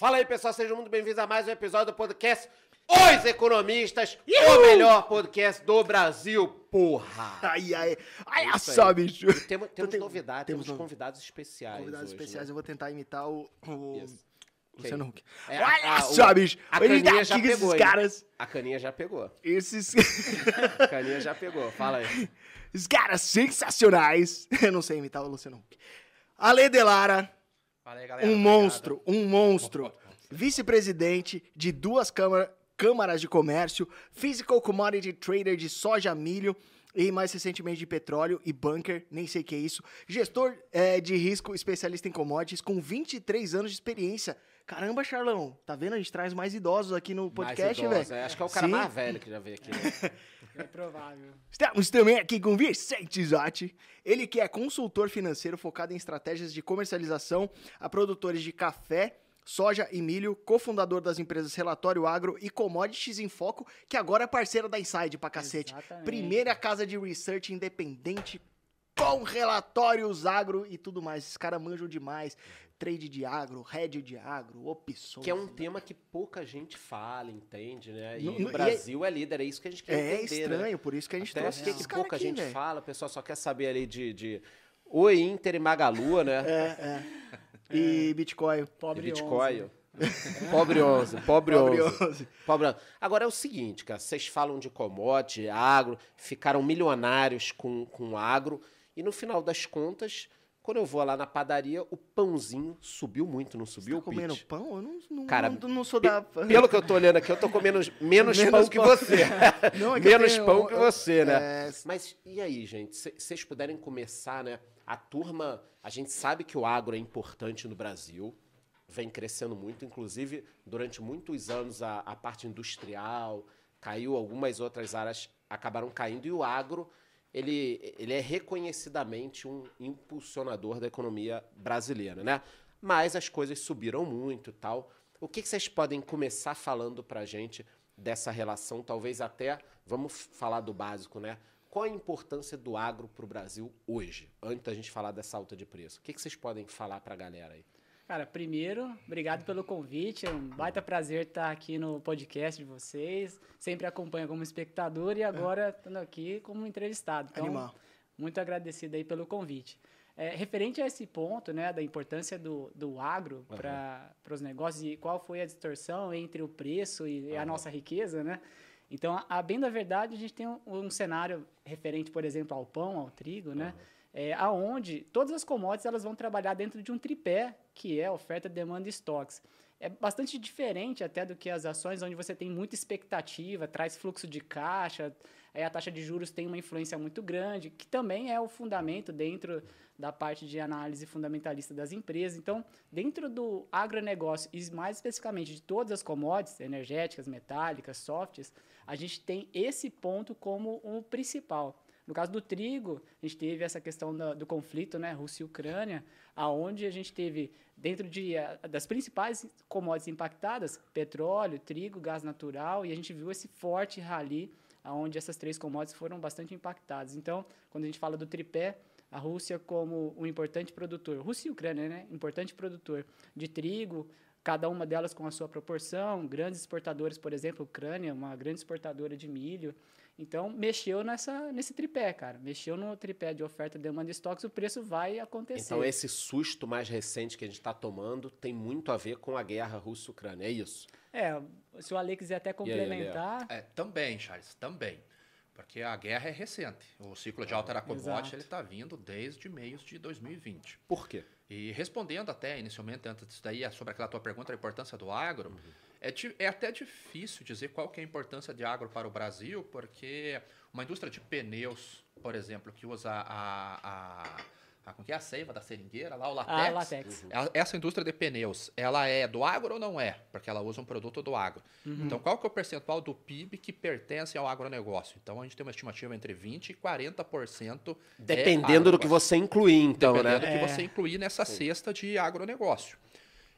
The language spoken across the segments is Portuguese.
Fala aí, pessoal, sejam muito bem-vindos a mais um episódio do podcast Os Economistas, o melhor podcast do Brasil, porra! Ai, ai. Ai, É só, bicho. E temos, temos tem- novidades, temos temos, convidados especiais. Convidados hoje, especiais, né? eu vou tentar imitar o, o Isso. Luciano Huck. É, Olha a- só, bicho. a caninha já com esses pegou, hein? caras. A caninha já pegou. Esses, A caninha já pegou. Fala aí. esses caras sensacionais. Eu não sei imitar o Luciano Huck. Ale Delara, Fala aí, galera. um Obrigado. monstro, um monstro. Vice-presidente de duas câmara- câmaras de comércio, physical commodity trader de soja, milho e mais recentemente de petróleo e bunker, nem sei o que é isso. Gestor eh, de risco, especialista em commodities, com 23 anos de experiência. Caramba, Charlão, tá vendo? A gente traz mais idosos aqui no podcast, velho. é, Acho que é o cara Sim. mais velho que já veio aqui. Né? É provável. Estamos também aqui com Vicente Zotti, ele que é consultor financeiro focado em estratégias de comercialização a produtores de café, soja e milho, cofundador das empresas Relatório Agro e Commodities em Foco, que agora é parceira da Inside pra cacete. Exatamente. Primeira casa de research independente com relatórios agro e tudo mais. Esses caras manjam demais. Trade de agro, head de agro, opções. Que é um tema que pouca gente fala, entende, né? E No- no- o e é- Brasil é líder, é isso que a gente quer É entender, estranho, né? por isso que a gente Até trouxe esses que caras pouca aqui, gente velho. fala, o pessoal só quer saber ali de, de Oi, Inter e Magalu, né? É, é. E Bitcoin. Pobre e Bitcoin. 11. Pobre 11, pobre 11. Pobre 11. Pobre 11. Agora é o seguinte, cara, vocês falam de commodity, agro, ficaram milionários com, com agro, e no final das contas, quando eu vou lá na padaria, o pãozinho subiu muito, não subiu, Tá comendo Pete? pão? Eu não, não, Cara, não, não sou da... Pelo que eu tô olhando aqui, eu tô comendo menos, Menos pão que você. Não, é que menos tenho- pão que você, né? é, Mas e aí, gente? Se vocês puderem começar, né? A turma, a gente sabe que o agro é importante no Brasil, vem crescendo muito, inclusive durante muitos anos a, a parte industrial caiu, algumas outras áreas acabaram caindo e o agro ele, ele é reconhecidamente um impulsionador da economia brasileira, né? Mas as coisas subiram muito tal. O que, que vocês podem começar falando pra gente dessa relação? Talvez até, vamos falar do básico, né? Qual a importância do agro para o Brasil hoje, antes da gente falar dessa alta de preço? O que, que vocês podem falar para a galera aí? Cara, primeiro, obrigado pelo convite. É um baita prazer estar aqui no podcast de vocês. Sempre acompanho como espectador e agora estando aqui como entrevistado. Então, Animal. muito agradecido aí pelo convite. É, referente a esse ponto, né, da importância do, do agro para os negócios e qual foi a distorção entre o preço e a nossa riqueza, né? Então, a, a bem da verdade, a gente tem um, um cenário referente, por exemplo, ao pão, ao trigo, né? É, aonde todas as commodities elas vão trabalhar dentro de um tripé, que é oferta, demanda e estoques. É bastante diferente até do que as ações, onde você tem muita expectativa, traz fluxo de caixa, aí a taxa de juros tem uma influência muito grande, que também é o fundamento dentro da parte de análise fundamentalista das empresas. Então, dentro do agronegócio, e mais especificamente de todas as commodities, energéticas, metálicas, softs, a gente tem esse ponto como o principal. No caso do trigo, a gente teve essa questão da- do conflito, né, Rússia e Ucrânia, aonde a gente teve dentro de das principais commodities impactadas, petróleo, trigo, gás natural, e a gente viu esse forte rally aonde essas três commodities foram bastante impactadas. Então, quando a gente fala do tripé, a Rússia como um importante produtor, Rússia e Ucrânia, né, importante produtor de trigo, cada uma delas com a sua proporção, grandes exportadores, por exemplo, Ucrânia, uma grande exportadora de milho. Então, mexeu nessa, nesse tripé, cara. Mexeu no tripé de oferta, demanda e estoques, o preço vai acontecer. Então, esse susto mais recente que a gente está tomando tem muito a ver com a guerra Rússia-Ucrânia, é isso? É, se o Ale quiser até aí, complementar. É, também, Charles, também. Porque a guerra é recente. O ciclo de alta da commodity Exato. ele está vindo desde meios de 2020. Por quê? E respondendo até inicialmente, antes disso daí, sobre aquela tua pergunta, a importância do agro, Uhum. É, é até difícil dizer qual que é a importância de agro para o Brasil, porque uma indústria de pneus, por exemplo, que usa a, a, a, como que é a seiva da seringueira, lá o latex, Ah, latex. ela- Essa indústria de pneus, ela é do agro ou não é? Porque ela usa um produto do agro. Uhum. Então, qual que é o percentual do PIB que pertence ao agronegócio? Então, a gente tem uma estimativa entre 20% e 40%. é Dependendo do que você incluir, então, Dependendo né? do que É. você incluir nessa cesta de agronegócio.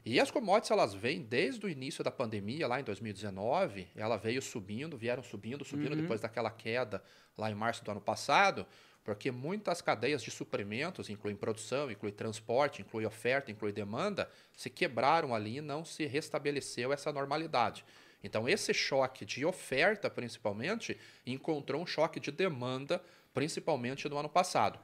E as commodities, elas vêm desde o início da pandemia, lá em 2019, ela veio subindo, vieram subindo, subindo depois daquela queda lá em março do ano passado, porque muitas cadeias de suprimentos, incluem produção, inclui transporte, inclui oferta, inclui demanda, se quebraram ali e não se restabeleceu essa normalidade. Então, esse choque de oferta, principalmente, encontrou um choque de demanda, principalmente no ano passado.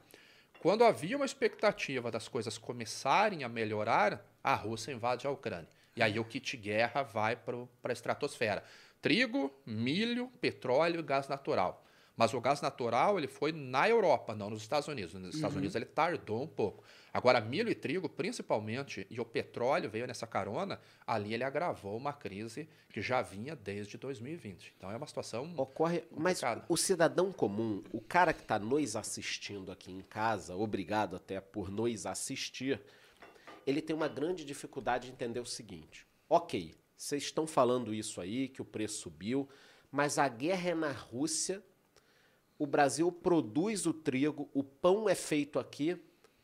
Quando havia uma expectativa das coisas começarem a melhorar, a Rússia invade a Ucrânia. E aí o kit guerra vai para a estratosfera. Trigo, milho, petróleo e gás natural. Mas o gás natural ele foi na Europa, não nos Estados Unidos. Nos Estados Unidos ele tardou um pouco. Agora, milho e trigo, principalmente, e o petróleo veio nessa carona, ali ele agravou uma crise que já vinha desde 2020. Então é uma situação Ocorre, mas complicada. o cidadão comum, o cara que está nos assistindo aqui em casa, obrigado até por nos assistir, ele tem uma grande dificuldade de entender o seguinte: ok, vocês estão falando isso aí, que o preço subiu, mas a guerra é na Rússia, o Brasil produz o trigo, o pão é feito aqui.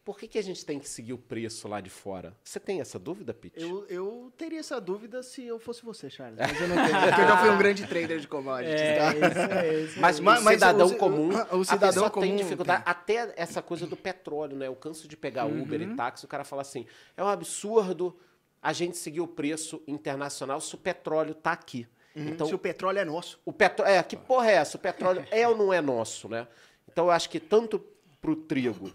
Por que, que a gente tem que seguir o preço lá de fora? Você tem essa dúvida, Pete? Eu, eu teria essa dúvida se eu fosse você, Charles. Mas eu não tenho, porque eu já fui um grande trader de commodities, É, tá? isso é isso. Mas, Mas- o mas cidadão o ci- comum, o a cidadão pessoa tem comum dificuldade. Até essa coisa do petróleo, né? Eu canso de pegar Uber Uhum. e táxi, o cara fala assim, é um absurdo a gente seguir o preço internacional se o petróleo tá aqui. Então, se o petróleo é nosso. o petróleo... É, que porra é essa? O petróleo é ou não é nosso, né? Então, eu acho que tanto pro trigo,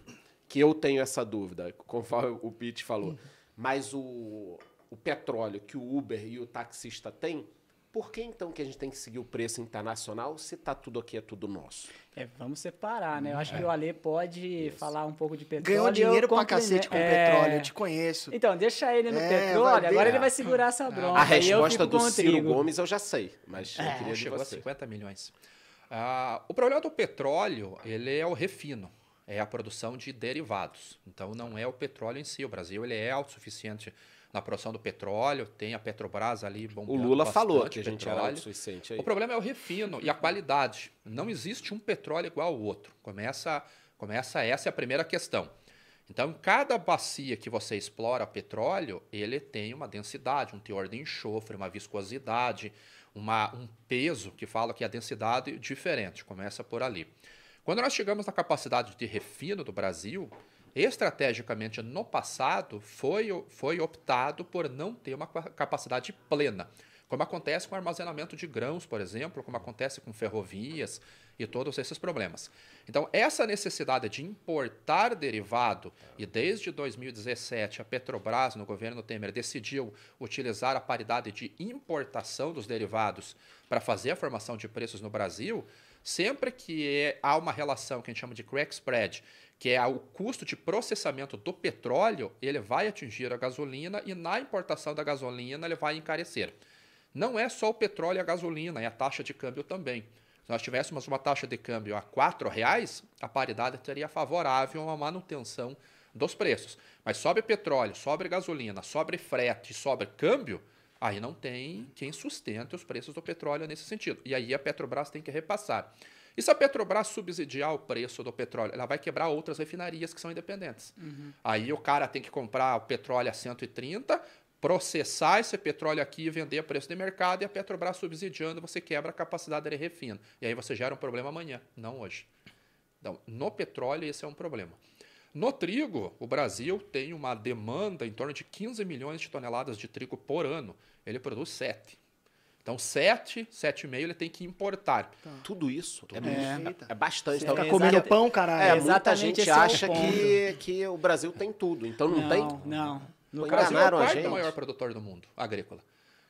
que eu tenho essa dúvida, conforme o Pete falou, mas o, o petróleo que o Uber e o taxista têm, por que então que a gente tem que seguir o preço internacional se tá tudo aqui, é tudo nosso? É, vamos separar, né? Eu acho que o Ale pode falar um pouco de petróleo. Ganhou e dinheiro pra cacete com É. petróleo, eu te conheço. Então, deixa ele no É, petróleo, agora ele vai segurar essa bronca. A resposta do Ciro trigo. Gomes eu já sei, mas eu queria de chegou a você. 50 milhões. Ah, o problema do petróleo, ele é o refino, é a produção de derivados. Então não é o petróleo em si. O Brasil ele é autossuficiente na produção do petróleo, tem a Petrobras ali O bombando Lula falou que a gente era petróleo. autossuficiente aí. O problema é o refino e a qualidade. Não existe um petróleo igual ao outro. Começa, começa essa é a primeira questão. Então, cada bacia que você explora petróleo, ele tem uma densidade, um teor de enxofre, uma viscosidade, uma, um peso que fala que a densidade é diferente. Começa por ali. Quando nós chegamos na capacidade de refino do Brasil, estrategicamente no passado foi, foi optado por não ter uma capacidade plena, como acontece com armazenamento de grãos, por exemplo, como acontece com ferrovias e todos esses problemas. Então, essa necessidade de importar derivado, e desde 2017 a Petrobras, no governo Temer, decidiu utilizar a paridade de importação dos derivados para fazer a formação de preços no Brasil, sempre que é- há uma relação que a gente chama de crack spread, que é o custo de processamento do petróleo, ele vai atingir a gasolina e na importação da gasolina ele vai encarecer. Não é só o petróleo e a gasolina, é a taxa de câmbio também. Se nós tivéssemos uma taxa de câmbio a 4 reais, a paridade seria favorável a uma manutenção dos preços. Mas sobe petróleo, sobe gasolina, sobe frete, sobe câmbio, aí não tem quem sustente os preços do petróleo nesse sentido. E aí a Petrobras tem que repassar. E se a Petrobras subsidiar o preço do petróleo, ela vai quebrar outras refinarias que são independentes. Aí o cara tem que comprar o petróleo a 130, processar esse petróleo aqui e vender a preço de mercado, e a Petrobras subsidiando, você quebra a capacidade de refino. E aí você gera um problema amanhã, não hoje. Então, no petróleo, esse é um problema. No trigo, o Brasil tem uma demanda em torno de 15 milhões de toneladas de trigo por ano. Ele produz 7. Então, 7, 7,5 ele tem que importar. Tudo isso é, É. muito- Eita. é bastante. Sim, Então, Fica É, comendo exata- pão, é, caralho. muita exatamente gente é o acha ponto. que, que o Brasil tem tudo. Então não, tem? Não, não. No caso, Brasil é o enganaram a quarto gente. maior produtor do mundo agrícola.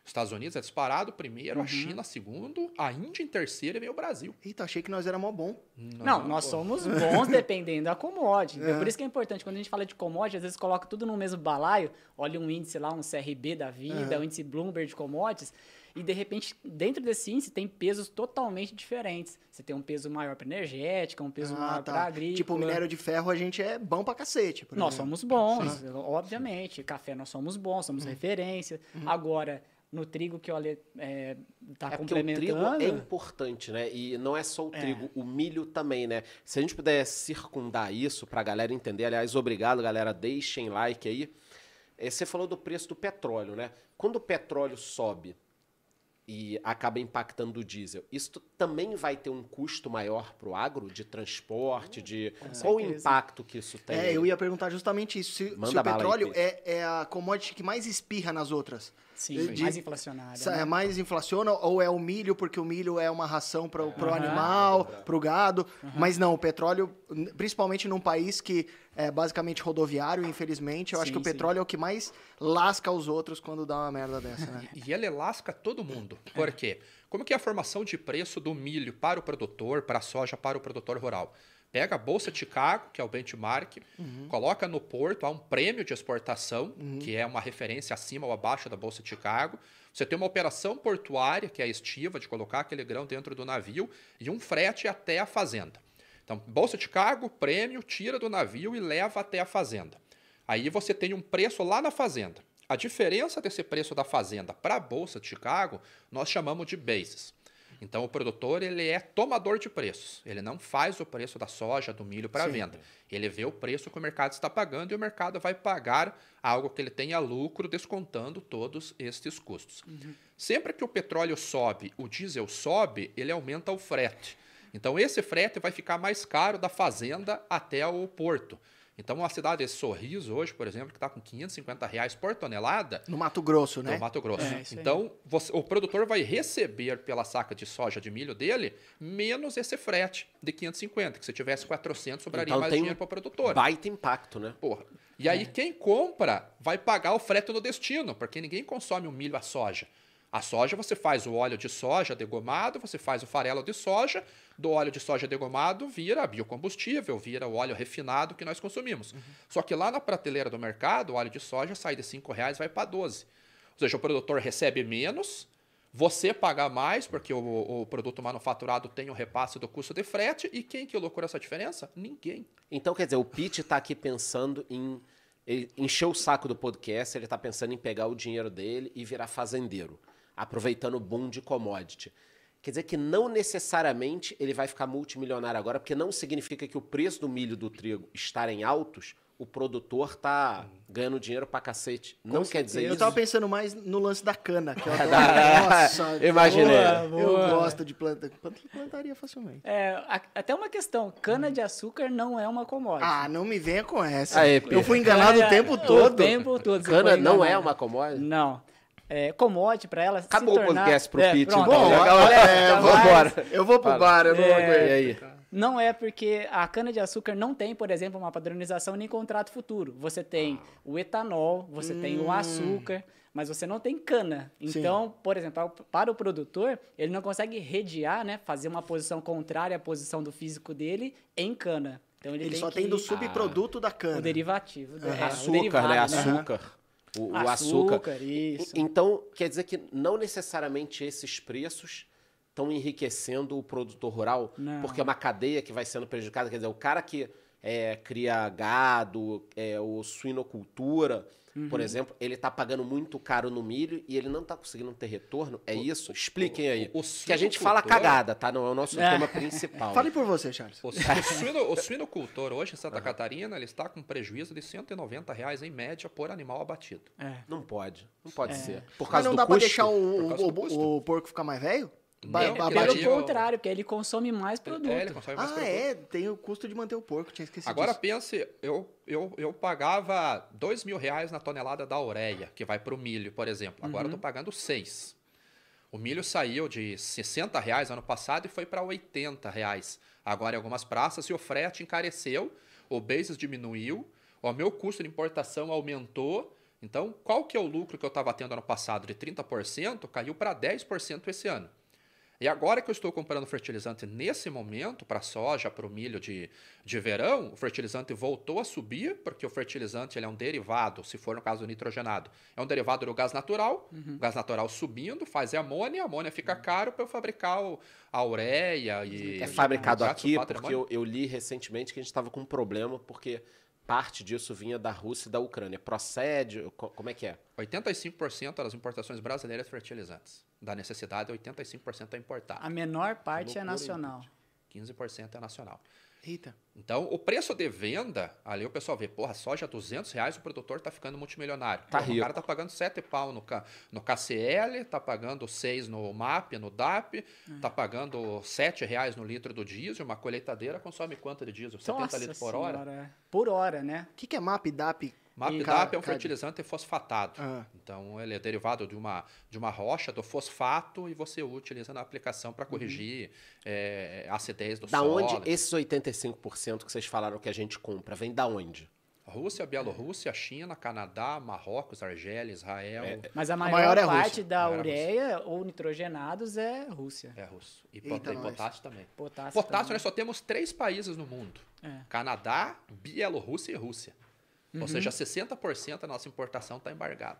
Os Estados Unidos é disparado primeiro, Uhum. a China segundo, a Índia em terceiro e vem o Brasil. Eita, achei que nós era mó bom. Não, nós somos bons dependendo da commodity. Então, Por isso que é importante, quando a gente fala de commodity, às vezes coloca tudo no mesmo balaio, olha um índice lá, um CRB da vida, um índice Bloomberg de commodities, e de repente, dentro desse índice, tem pesos totalmente diferentes. Você tem um peso maior para energética, um peso Ah, maior tá. para agrícola. Tipo, minério de ferro a gente é bom pra cacete. por Nós exemplo. somos bons, obviamente. Café nós somos bons, somos Uhum. referência. Agora, no trigo que o Ale é, tá É porque o trigo complementando. é importante, né? E não é só o É. trigo, o milho também, né? Se a gente puder circundar isso pra galera entender, aliás, obrigado, galera, deixem like aí. eh, você falou do preço do petróleo, né? Quando o petróleo sobe e acaba impactando o diesel, isso também vai ter um custo maior para o agro de transporte, de qual o impacto que isso tem? É, eu ia perguntar justamente isso. Se, se o aí, petróleo Cris. é, é a commodity que mais espirra nas outras. Sim, De- mais inflacionária. Sa- né? É mais inflaciona ou é o milho, porque o milho é uma ração para o Aham. animal, para o gado. Mas não, o petróleo, principalmente num país que é basicamente rodoviário, infelizmente, eu acho Sim, que o sim. petróleo é o que mais lasca os outros quando dá uma merda dessa, né? E ele lasca todo mundo. Por quê? Como que é a formação de preço do milho para o produtor, para a soja para o produtor rural? Pega a Bolsa de Chicago, que é o benchmark, coloca no porto, há um prêmio de exportação, que é uma referência acima ou abaixo da Bolsa de Chicago. Você tem uma operação portuária, que é a estiva, de colocar aquele grão dentro do navio, e um frete até a fazenda. Então, Bolsa de Chicago, prêmio, tira do navio e leva até a fazenda. Aí você tem um preço lá na fazenda. A diferença desse preço da fazenda para a Bolsa de Chicago, nós chamamos de basis. Então, o produtor ele é tomador de preços. Ele não faz o preço da soja, do milho para venda. Ele vê o preço que o mercado está pagando e o mercado vai pagar algo que ele tenha lucro, descontando todos estes custos. Sempre que o petróleo sobe, o diesel sobe, ele aumenta o frete. Então, esse frete vai ficar mais caro da fazenda até o porto. Então, uma cidade de Sorriso hoje, por exemplo, que está com 550 reais por tonelada, No Mato Grosso, né? no Mato Grosso. É, então, você- o produtor vai receber pela saca de soja de milho dele menos esse frete de 550, que se tivesse 400 sobraria Então mais dinheiro para o produtor. Baita impacto, né? Porra. E aí, quem compra vai pagar o frete no destino, porque ninguém consome o milho a soja. A soja você faz o óleo de soja degomado, você faz o farelo de soja, do óleo de soja degomado vira biocombustível, vira o óleo refinado que nós consumimos. Só que lá na prateleira do mercado, o óleo de soja sai de 5 reais vai para 12. Ou seja, o produtor recebe menos, você paga mais, porque o, o produto manufaturado tem o repasse do custo de frete, e quem que lucra essa diferença? Ninguém. Então, quer dizer, o Pete tá aqui pensando em encher o saco do podcast, ele tá pensando em pegar o dinheiro dele e virar fazendeiro, aproveitando o boom de commodity. Quer dizer que não necessariamente ele vai ficar multimilionário agora, porque não significa que o preço do milho e do trigo estarem altos, o produtor tá ganhando dinheiro pra cacete. Não quer dizer Eu isso. tava pensando mais no lance da cana, que eu adoro. Nossa, Imaginei. Boa, eu boa. gosto de planta. planta- Plantaria facilmente. É, a- até uma questão, cana-de-açúcar não é uma commodity. Ah, não me venha com essa. Aê, eu fui enganado o Cana- tempo todo. O tempo todo. Cana não é uma commodity? Não. É, commodity, pra ela Acabou se o tornar... podcast pro é, Pete, pronto. então. Bom, Agora- é, Tá, vamos vambora. Eu vou pro Fala. bar, eu não É. aguento. E aí? Não é porque a cana-de-açúcar não tem, por exemplo, uma padronização nem contrato futuro. Você tem Ah. o etanol, você tem Hum. o açúcar, mas você não tem cana. Então, por exemplo, para o- para o produtor, ele não consegue redear, né, fazer uma posição contrária à posição do físico dele em cana. Então ele, Ele tem só que tem do subproduto da o cana. derivativo. é, o açúcar, derivado, né? Açúcar. O, o açúcar. Açúcar, isso. Então, quer dizer que não necessariamente esses preços estão enriquecendo o produtor rural, Não. porque é uma cadeia que vai sendo prejudicada. Quer dizer, o cara que é, cria gado, é, o suinocultura, por Uhum. exemplo, ele está pagando muito caro no milho e ele não está conseguindo ter retorno. É isso? Expliquem aí. o- o que a gente fala cagada, tá? Não é o nosso É. tema principal. Fale por você, Charles. O, o suino- o suinocultor hoje em Santa Catarina ele está com prejuízo de 190 reais em média por animal abatido. É. Não pode. Não pode ser. Por Mas causa não do dá pra deixar o, Por o, o- o porco ficar mais velho? Ba- Pelo contrário, porque ele consome mais produto. É, ele consome mais Ah, produto. é, tem o custo de manter o porco, tinha esquecido Agora disso. pense, eu, eu, eu pagava dois mil reais na tonelada da ureia, que vai para o milho, por exemplo. Agora eu estou pagando seis. O milho saiu de 60 reais ano passado e foi para 80 reais. Agora em algumas praças e o frete encareceu, o basis diminuiu, o meu custo de importação aumentou. Então, qual que é o lucro que eu estava tendo ano passado de 30%, caiu para 10% esse ano. E agora que eu estou comprando fertilizante nesse momento, para soja, para o milho de, de verão, o fertilizante voltou a subir, porque o fertilizante ele é um derivado, se for no caso do nitrogenado, é um derivado do gás natural, o gás natural subindo, faz amônia, a amônia fica caro para eu fabricar o, a ureia e... É fabricado e aqui, porque eu, eu li recentemente que a gente estava com um problema, porque parte disso vinha da Rússia e da Ucrânia. Procede? Co- Como é que é? 85% das importações brasileiras de fertilizantes. Da necessidade, 85% é importado. A menor parte é Loucura, nacional. 15% é nacional. Eita. Então, o preço de venda, ali o pessoal vê, porra, soja 200 reais, o produtor tá ficando multimilionário. Tá Porra, o rico. cara tá pagando 7 pau no, no KCL, tá pagando 6 no MAP, no DAP, tá pagando 7 reais no litro do diesel, uma colheitadeira consome quanto de diesel? 70 Nossa litros por hora? senhora. Por hora, né? O que, que é? MAP E- DAP é um fertilizante fosfatado. Ah. Então, ele é derivado de uma, de uma rocha, do fosfato, e você utiliza na aplicação para corrigir eh, a acidez do Da solo. onde esses 85% que vocês falaram que a gente compra, vem da onde? Rússia, Bielorrússia, China, Canadá, Marrocos, Argélia, Israel. É, Mas a maior, maior é a parte da Maior é a ureia ou nitrogenados é Rússia. russo. E Eita, potássio também. Potássio. Potássio, também. nós só temos três países no mundo: É. Canadá, Bielorrússia e Rússia. Uhum. Ou seja, 60% da nossa importação está embargada.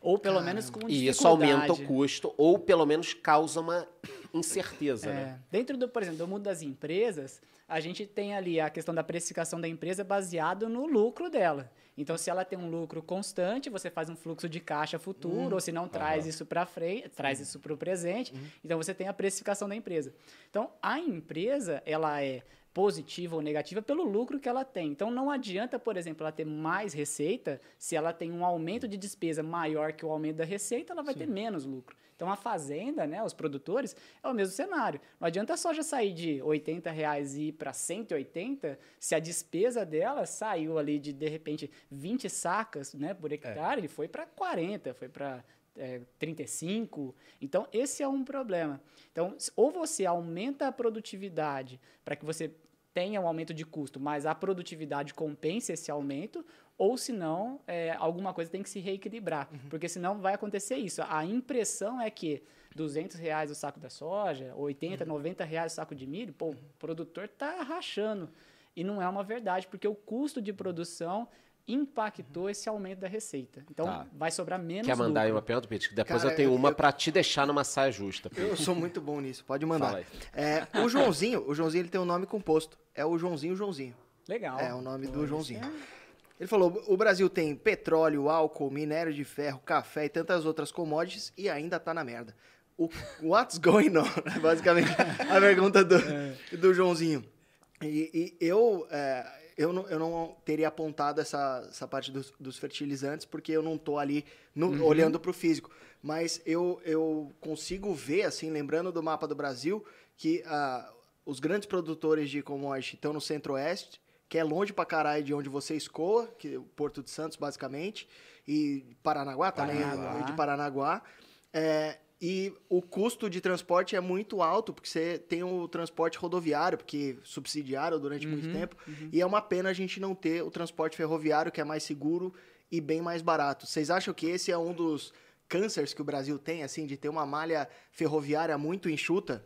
Ou pelo menos com E isso aumenta o dificuldade. custo, ou pelo menos causa uma incerteza, É, né? Dentro do, por exemplo, do mundo das empresas, a gente tem ali a questão da precificação da empresa baseado no lucro dela. Então, se ela tem um lucro constante, você faz um fluxo de caixa futuro, ou se não traz isso para frente, traz isso para o presente. Então, você tem a precificação da empresa. Então, a empresa, ela é positiva ou negativa pelo lucro que ela tem. Então, não adianta, por exemplo, ela ter mais receita, se ela tem um aumento de despesa maior que o aumento da receita, ela vai ter menos lucro. Então, a fazenda, né, os produtores, é o mesmo cenário. Não adianta a soja sair de 80 reais e ir para 180 se a despesa dela saiu ali de, de repente, 20 sacas né, por hectare, ele foi para 40, foi para é, 35. Então, esse é um problema. Então, ou você aumenta a produtividade para que você tenha um aumento de custo, mas a produtividade compense esse aumento, ou senão é, alguma coisa tem que se reequilibrar, porque senão vai acontecer isso. A impressão é que 200 reais o saco da soja, 80, 90 reais o saco de milho, pô, o produtor tá rachando. E não é uma verdade, porque o custo de produção impactou esse aumento da receita. Então, Tá. vai sobrar menos Quer mandar aí lucro. uma pergunta, Pete? Que Depois Cara, eu tenho eu- uma eu- pra te deixar numa saia justa. Pete. Eu sou muito bom nisso, pode Fala mandar. aí. É, o Joãozinho, o Joãozinho ele tem um nome composto. É o Joãozinho Joãozinho. Legal. É o nome do Joãozinho. isso Ele falou: o Brasil tem petróleo, álcool, minério de ferro, café e tantas outras commodities e ainda tá na merda. O what's going on? É Basicamente a pergunta do, do Joãozinho. E, e eu, é, eu, não, eu não teria apontado essa, essa parte dos, dos fertilizantes porque eu não tô ali no- olhando para o físico. Mas eu, eu consigo ver, assim, lembrando do mapa do Brasil, que ah, os grandes produtores de commodity estão no centro-oeste, que é longe pra caralho de onde você escoa, que é o Porto de Santos, basicamente, e Paranaguá Paranaguá. é de Paranaguá. É, e o custo de transporte é muito alto, porque você tem o transporte rodoviário, porque subsidiaram durante muito tempo, e é uma pena a gente não ter o transporte ferroviário, que é mais seguro e bem mais barato. Vocês acham que esse é um dos cânceres que o Brasil tem, assim, de ter uma malha ferroviária muito enxuta?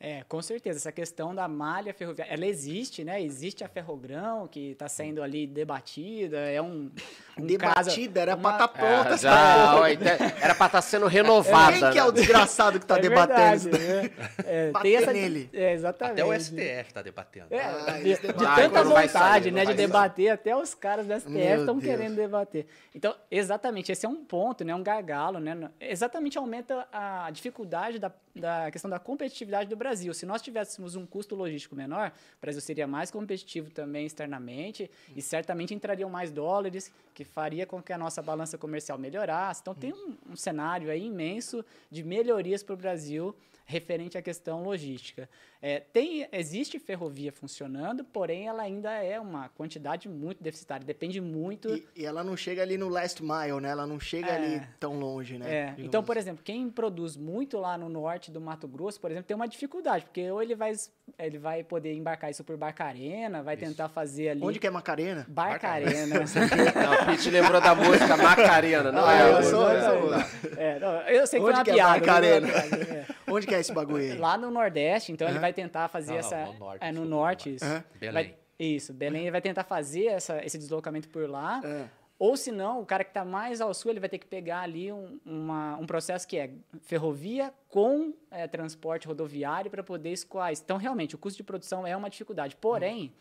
É, com certeza. Essa questão da malha ferroviária, ela existe, né? Existe a Ferrogrão, que está sendo ali debatida, é um, um Debatida, caso- era uma- pra estar pronta. É, essa já, ó, então, era pra estar sendo renovada. Quem que é né? o desgraçado que tá É debatendo verdade, isso? né? É, tem essa, nele. É, exatamente. Até o STF está debatendo. É, Ah, de. Ah, tanta vontade, sair, né, de sair. debater, até os caras da STF estão querendo debater. Então, exatamente, esse é um ponto, né, um gargalo, né? Exatamente aumenta a dificuldade da, da questão da competitividade do Brasil. Se nós tivéssemos um custo logístico menor, o Brasil seria mais competitivo também externamente e certamente entrariam mais dólares, que faria com que a nossa balança comercial melhorasse. Então, tem um, um cenário aí imenso de melhorias para o Brasil referente à questão logística. É, tem, existe ferrovia funcionando, porém ela ainda é uma quantidade muito deficitária, depende muito. E, e ela não chega ali no last mile, né? Ela não chega É. ali tão longe, né? É, então, por assim. exemplo, quem produz muito lá no norte do Mato Grosso, por exemplo, tem uma dificuldade, porque ou ele vai, ele vai poder embarcar isso por Barcarena, vai tentar fazer ali. Onde que é Macarena? Barcarena. Não, o Pete lembrou da música Macarena, não Ah, é? eu sou- eu sou- É, não, eu sei que Onde foi uma que é piada. Barcarena? né? É. Onde que é esse bagulho aí? Lá no Nordeste, então ele vai tentar fazer essa. no norte, é, no norte, no isso. norte. Belém. Vai- isso, Belém ele vai tentar fazer essa, esse deslocamento por lá. É. Ou se não, o cara que está mais ao sul, ele vai ter que pegar ali um, uma- um processo que é ferrovia com é, transporte rodoviário para poder escoar isso. Então, realmente, o custo de produção é uma dificuldade. Porém,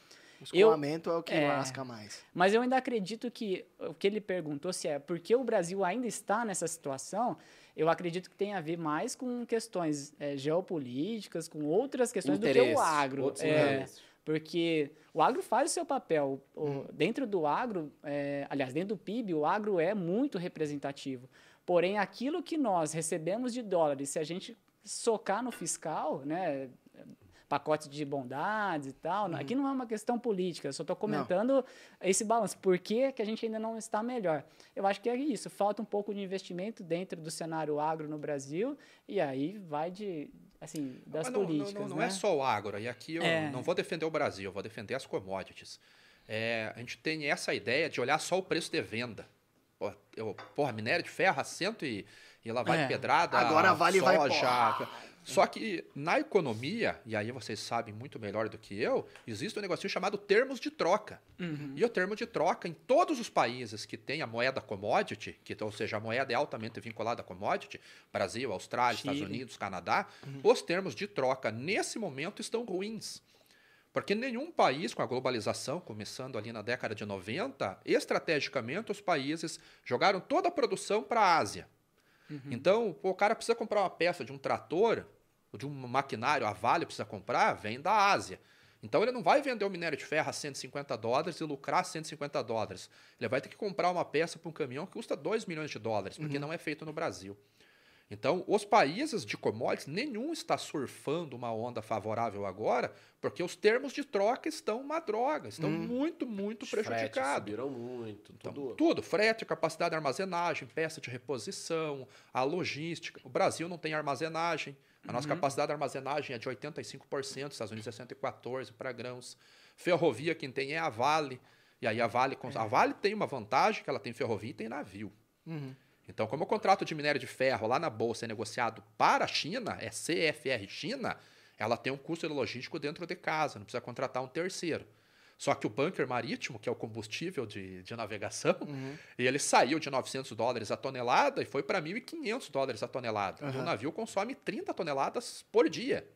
Escoamento é o que é. lasca mais. Mas eu ainda acredito que o que ele perguntou se é porque o Brasil ainda está nessa situação, eu acredito que tem a ver mais com questões é, geopolíticas, com outras questões do que o agro. É, porque o agro faz o seu papel. O- Hum. Dentro do agro, é, aliás, dentro do PIB, o agro é muito representativo. Porém, aquilo que nós recebemos de dólares, se a gente socar no fiscal, né, pacote de bondades e tal, Uhum. aqui não é uma questão política, eu só estou comentando esse balanço. Por que, que a gente ainda não está melhor? Eu acho que é isso, falta um pouco de investimento dentro do cenário agro no Brasil, e aí vai de, assim, das não, não- políticas, não, não né? é só o agro, e aqui eu É. não vou defender o Brasil, eu vou defender as commodities. É, a gente tem essa ideia de olhar só o preço de venda. Eu, porra, minério de ferro a cento e, e lá vai É. pedrada, Agora a Vale vai, soja. Só que na economia, e aí vocês sabem muito melhor do que eu, existe um negocinho chamado termos de troca. Uhum. E o termo de troca em todos os países que tem a moeda commodity, que, ou seja, a moeda é altamente vinculada à commodity, Brasil, Austrália, Estados Chile. Unidos, Canadá, os termos de troca nesse momento estão ruins. Porque nenhum país, com a globalização, começando ali na década de 90, estrategicamente os países jogaram toda a produção para a Ásia. Então, pô, o cara precisa comprar uma peça de um trator, ou de um maquinário, a Vale precisa comprar, vem da Ásia. Então ele não vai vender o minério de ferro a 150 dólares e lucrar 150 dólares. Ele vai ter que comprar uma peça para um caminhão que custa 2 milhões de dólares, porque não é feito no Brasil. Então, os países de commodities, nenhum está surfando uma onda favorável agora, porque os termos de troca estão uma droga, estão muito, muito fretes prejudicados. subiram muito, Então, tudo. tudo, frete, capacidade de armazenagem, peça de reposição, a logística. O Brasil não tem armazenagem. A nossa capacidade de armazenagem é de 85%, Estados Unidos é 114% para grãos. Ferrovia, quem tem é a Vale. E aí a Vale, cons- a Vale tem uma vantagem que ela tem ferrovia e tem navio. Então, como o contrato de minério de ferro lá na bolsa é negociado para a China, é CFR China, ela tem um custo logístico dentro de casa, não precisa contratar um terceiro. Só que o bunker marítimo, que é o combustível de, de navegação, ele saiu de 900 dólares a tonelada e foi para 1.500 dólares a tonelada. E o navio consome 30 toneladas por dia.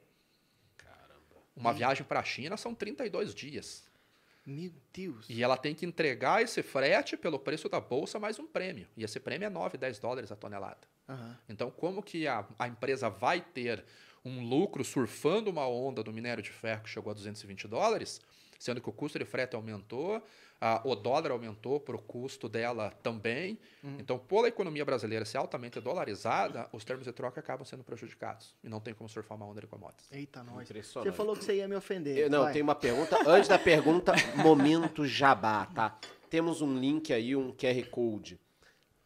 Uma viagem para a China são 32 dias. Meu Deus. E ela tem que entregar esse frete pelo preço da bolsa mais um prêmio. E esse prêmio é 9, 10 dólares a tonelada. Aham. Então, como que a, a empresa vai ter um lucro surfando uma onda do minério de ferro que chegou a 220 dólares, sendo que o custo de frete aumentou, ah, o dólar aumentou para o custo dela também. Então, pela economia brasileira ser altamente dolarizada, os termos de troca acabam sendo prejudicados. E não tem como surfar uma onda de commodities. Eita, nós. Você falou que você ia me ofender. Eu, não, vai. tem uma pergunta. Antes da pergunta, momento jabá, tá? Temos um link aí, um QR Code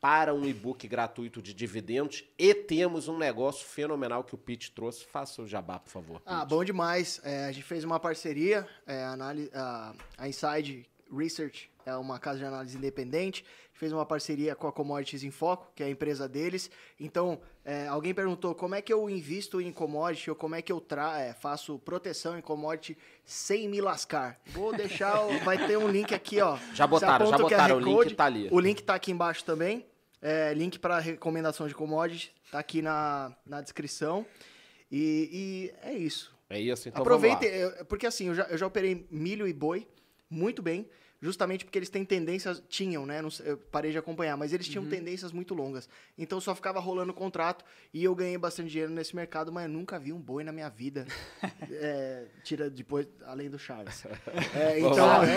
para um e-book gratuito de dividendos e temos um negócio fenomenal que o Pete trouxe. Faça o jabá, por favor. Ah, Pete. bom demais. É, a gente fez uma parceria, é, a, a- Inside Research é uma casa de análise independente, fez uma parceria com a Commodities em Foco, que é a empresa deles. Então, é, alguém perguntou como é que eu invisto em commodity ou como é que eu tra é, faço proteção em commodity sem me lascar. Vou deixar, o- vai ter um link aqui, ó. Já botaram, já botaram, o link Code, tá ali. O link tá aqui embaixo também. É, link para recomendação de commodities tá aqui na, na descrição. E, e é isso. É isso, então Aproveite, porque assim, eu já, eu já operei milho e boi muito bem, justamente porque eles têm tendências, tinham, né? não sei, eu parei de acompanhar, mas eles Uhum. tinham tendências muito longas. Então só ficava rolando contrato e eu ganhei bastante dinheiro nesse mercado, mas eu nunca vi um boi na minha vida. É, tira depois, além do Chaves. É, então. lá.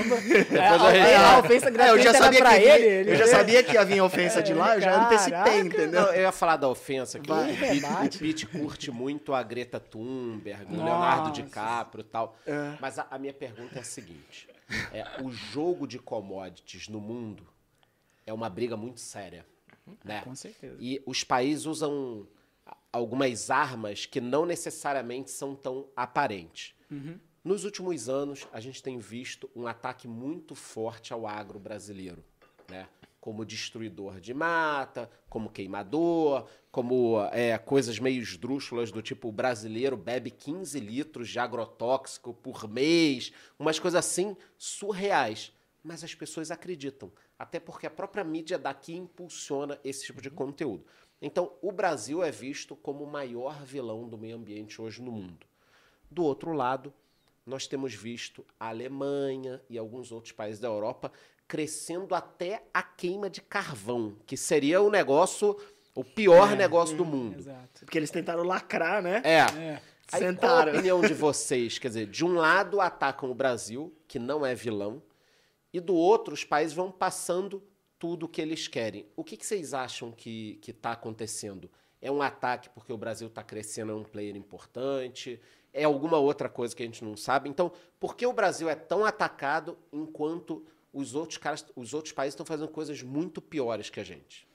É, a, eu a ofensa É, eu já era sabia pra que ele. vinha, ele eu já sabia que ia vir ofensa de lá, eu já Caraca. antecipei, entendeu? Não, eu ia falar da ofensa, que Vai. o Pete, o curte muito a Greta Thunberg, o. Leonardo DiCaprio e tal. É. Mas a, a minha pergunta é a seguinte: é, o jogo de commodities no mundo é uma briga muito séria. Né? Com certeza. E os países usam algumas armas que não necessariamente são tão aparentes. Nos últimos anos, a gente tem visto um ataque muito forte ao agro brasileiro, né? Como destruidor de mata, como queimador, como é, coisas meio esdrúxulas do tipo o brasileiro bebe 15 litros de agrotóxico por mês, umas coisas assim surreais. Mas as pessoas acreditam, até porque a própria mídia daqui impulsiona esse tipo de conteúdo. Então, o Brasil é visto como o maior vilão do meio ambiente hoje no mundo. Do outro lado, nós temos visto a Alemanha e alguns outros países da Europa crescendo até a queima de carvão, que seria o negócio, o pior É, negócio do mundo. Exato. Porque eles tentaram lacrar, né? É. É. Aí, qual a Sentaram. opinião de vocês? Quer dizer, de um lado atacam o Brasil, que não é vilão, e do outro os países vão passando tudo o que eles querem. O que, que vocês acham que está acontecendo? É um ataque porque o Brasil está crescendo, é um player importante? É alguma outra coisa que a gente não sabe? Então, por que o Brasil é tão atacado enquanto os outros, caras, os outros países estão fazendo coisas muito piores que a gente?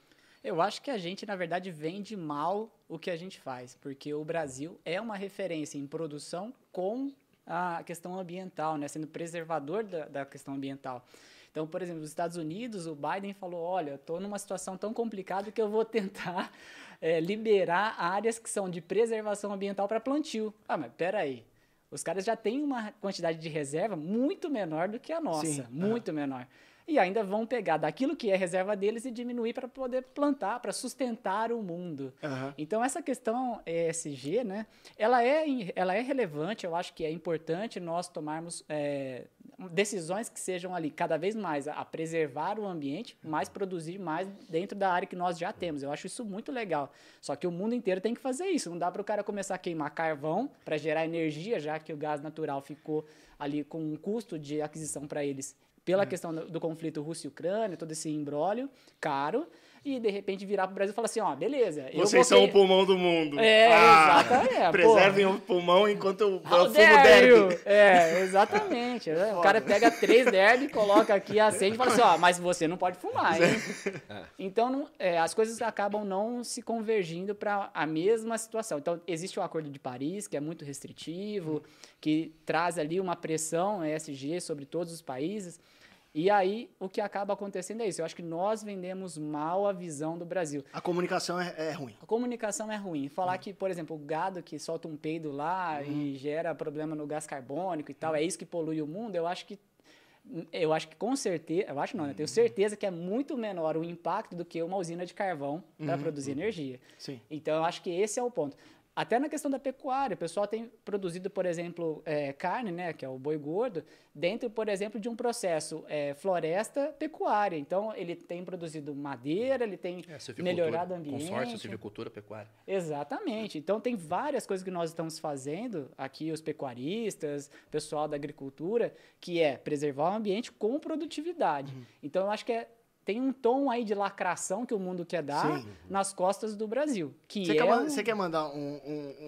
Eu acho que a gente, na verdade, vende mal o que a gente faz, porque o Brasil é uma referência em produção com a questão ambiental, né? sendo preservador da, da questão ambiental. Então, por exemplo, nos Estados Unidos, o Biden falou: olha, estou numa situação tão complicada que eu vou tentar eh, liberar áreas que são de preservação ambiental para plantio. Ah, mas peraí. Os caras já têm uma quantidade de reserva muito menor do que a nossa, Sim, muito menor. E ainda vão pegar daquilo que é reserva deles e diminuir para poder plantar, para sustentar o mundo. Aham. Então essa questão ESG, né, ela é, ela é relevante, eu acho que é importante nós tomarmos é, decisões que sejam ali cada vez mais a, preservar o ambiente, mas produzir mais dentro da área que nós já temos. Eu acho isso muito legal. Só que o mundo inteiro tem que fazer isso. Não dá para o cara começar a queimar carvão para gerar energia, já que o gás natural ficou ali com um custo de aquisição para eles pela questão do, do conflito Rússia e Ucrânia, todo esse embrólio caro, e de repente virar para o Brasil e falar assim, ó, beleza, Vocês são que- o pulmão do mundo. É, Ah, exatamente, é, Preservem o pulmão enquanto eu, eu fumo derby. É, exatamente. né? O cara pega três derby, coloca aqui, acende e fala assim, ó, mas você não pode fumar, hein? Então, não- é, as coisas acabam não se convergindo para a mesma situação. Então, existe o Acordo de Paris, que é muito restritivo, que traz ali uma pressão ESG sobre todos os países. E aí, o que acaba acontecendo é isso. Eu acho que nós vendemos mal a visão do Brasil. A comunicação é, é ruim. A comunicação é ruim. Falar que, por exemplo, o gado que solta um peido lá e gera problema no gás carbônico e tal, é isso que polui o mundo, eu acho que eu acho que com certeza, eu acho não, eu tenho certeza que é muito menor o impacto do que uma usina de carvão para produzir energia. Sim. Então, eu acho que esse é o ponto. Até na questão da pecuária, o pessoal tem produzido, por exemplo, é, carne, né, que é o boi gordo, dentro, por exemplo, de um processo é, floresta-pecuária. Então, ele tem produzido madeira, ele tem É, melhorado o ambiente. Consórcio, silvicultura, pecuária. Exatamente. Então tem várias coisas que nós estamos fazendo aqui, os pecuaristas, pessoal da agricultura, que é preservar o ambiente com produtividade. Uhum. Então eu acho que é- tem um tom aí de lacração que o mundo quer dar Sim. nas costas do Brasil. Que Você é quer, man- um... você quer mandar um. um, um...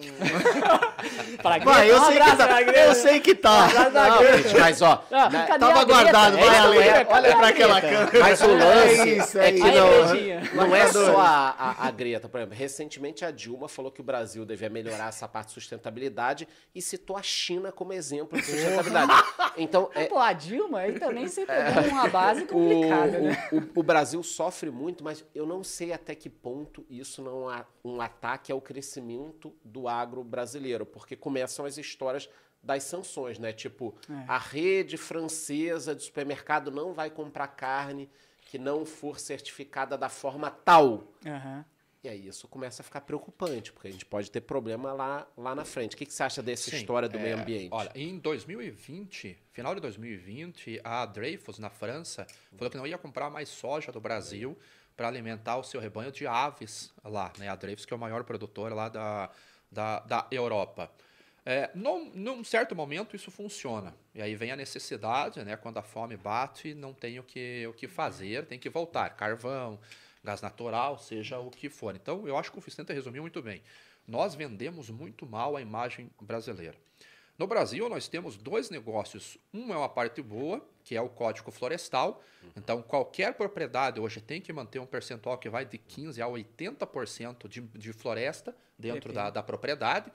Fala, Vai, eu um sei abraço tá. pra Greta. Eu sei que tá. Não, Greta. gente, mas ó, Ah, na- cadê Tava a Greta? guardado, É vai, mesmo, Olha pra aquela Greta? câmera. Mas o lance É isso, é é que não, não é só a, a, a Greta. Por exemplo, recentemente a Dilma falou que o Brasil devia melhorar essa parte de sustentabilidade e citou a China como exemplo de sustentabilidade. Então, é, Pô, a Dilma aí também você pegou uma base o, complicada, né? o, o- Brasil sofre muito, mas eu não sei até que ponto isso não é um ataque ao crescimento do agro brasileiro, porque começam as histórias das sanções, né? Tipo, É. a rede francesa de supermercado não vai comprar carne que não for certificada da forma tal. Aham. E aí isso começa a ficar preocupante, porque a gente pode ter problema lá, lá na frente. O que, que você acha dessa Sim, história do é, meio ambiente? Olha, em 2020, final de 2020, a Dreyfus, na França, falou que não ia comprar mais soja do Brasil para alimentar o seu rebanho de aves lá. Né? A Dreyfus, que é o maior produtor lá da, da, da Europa. É, num, num certo momento isso funciona. E aí vem a necessidade, né? Quando a fome bate, não tem o que, o que fazer, tem que voltar. Carvão, gás natural, seja o que for. Então, eu acho que o Vicente resumiu muito bem. Nós vendemos muito mal a imagem brasileira. No Brasil, nós temos dois negócios. Um é uma parte boa, que é o Código Florestal. Então, qualquer propriedade hoje tem que manter um percentual que vai de 15% a 80% de, de floresta dentro da, da propriedade.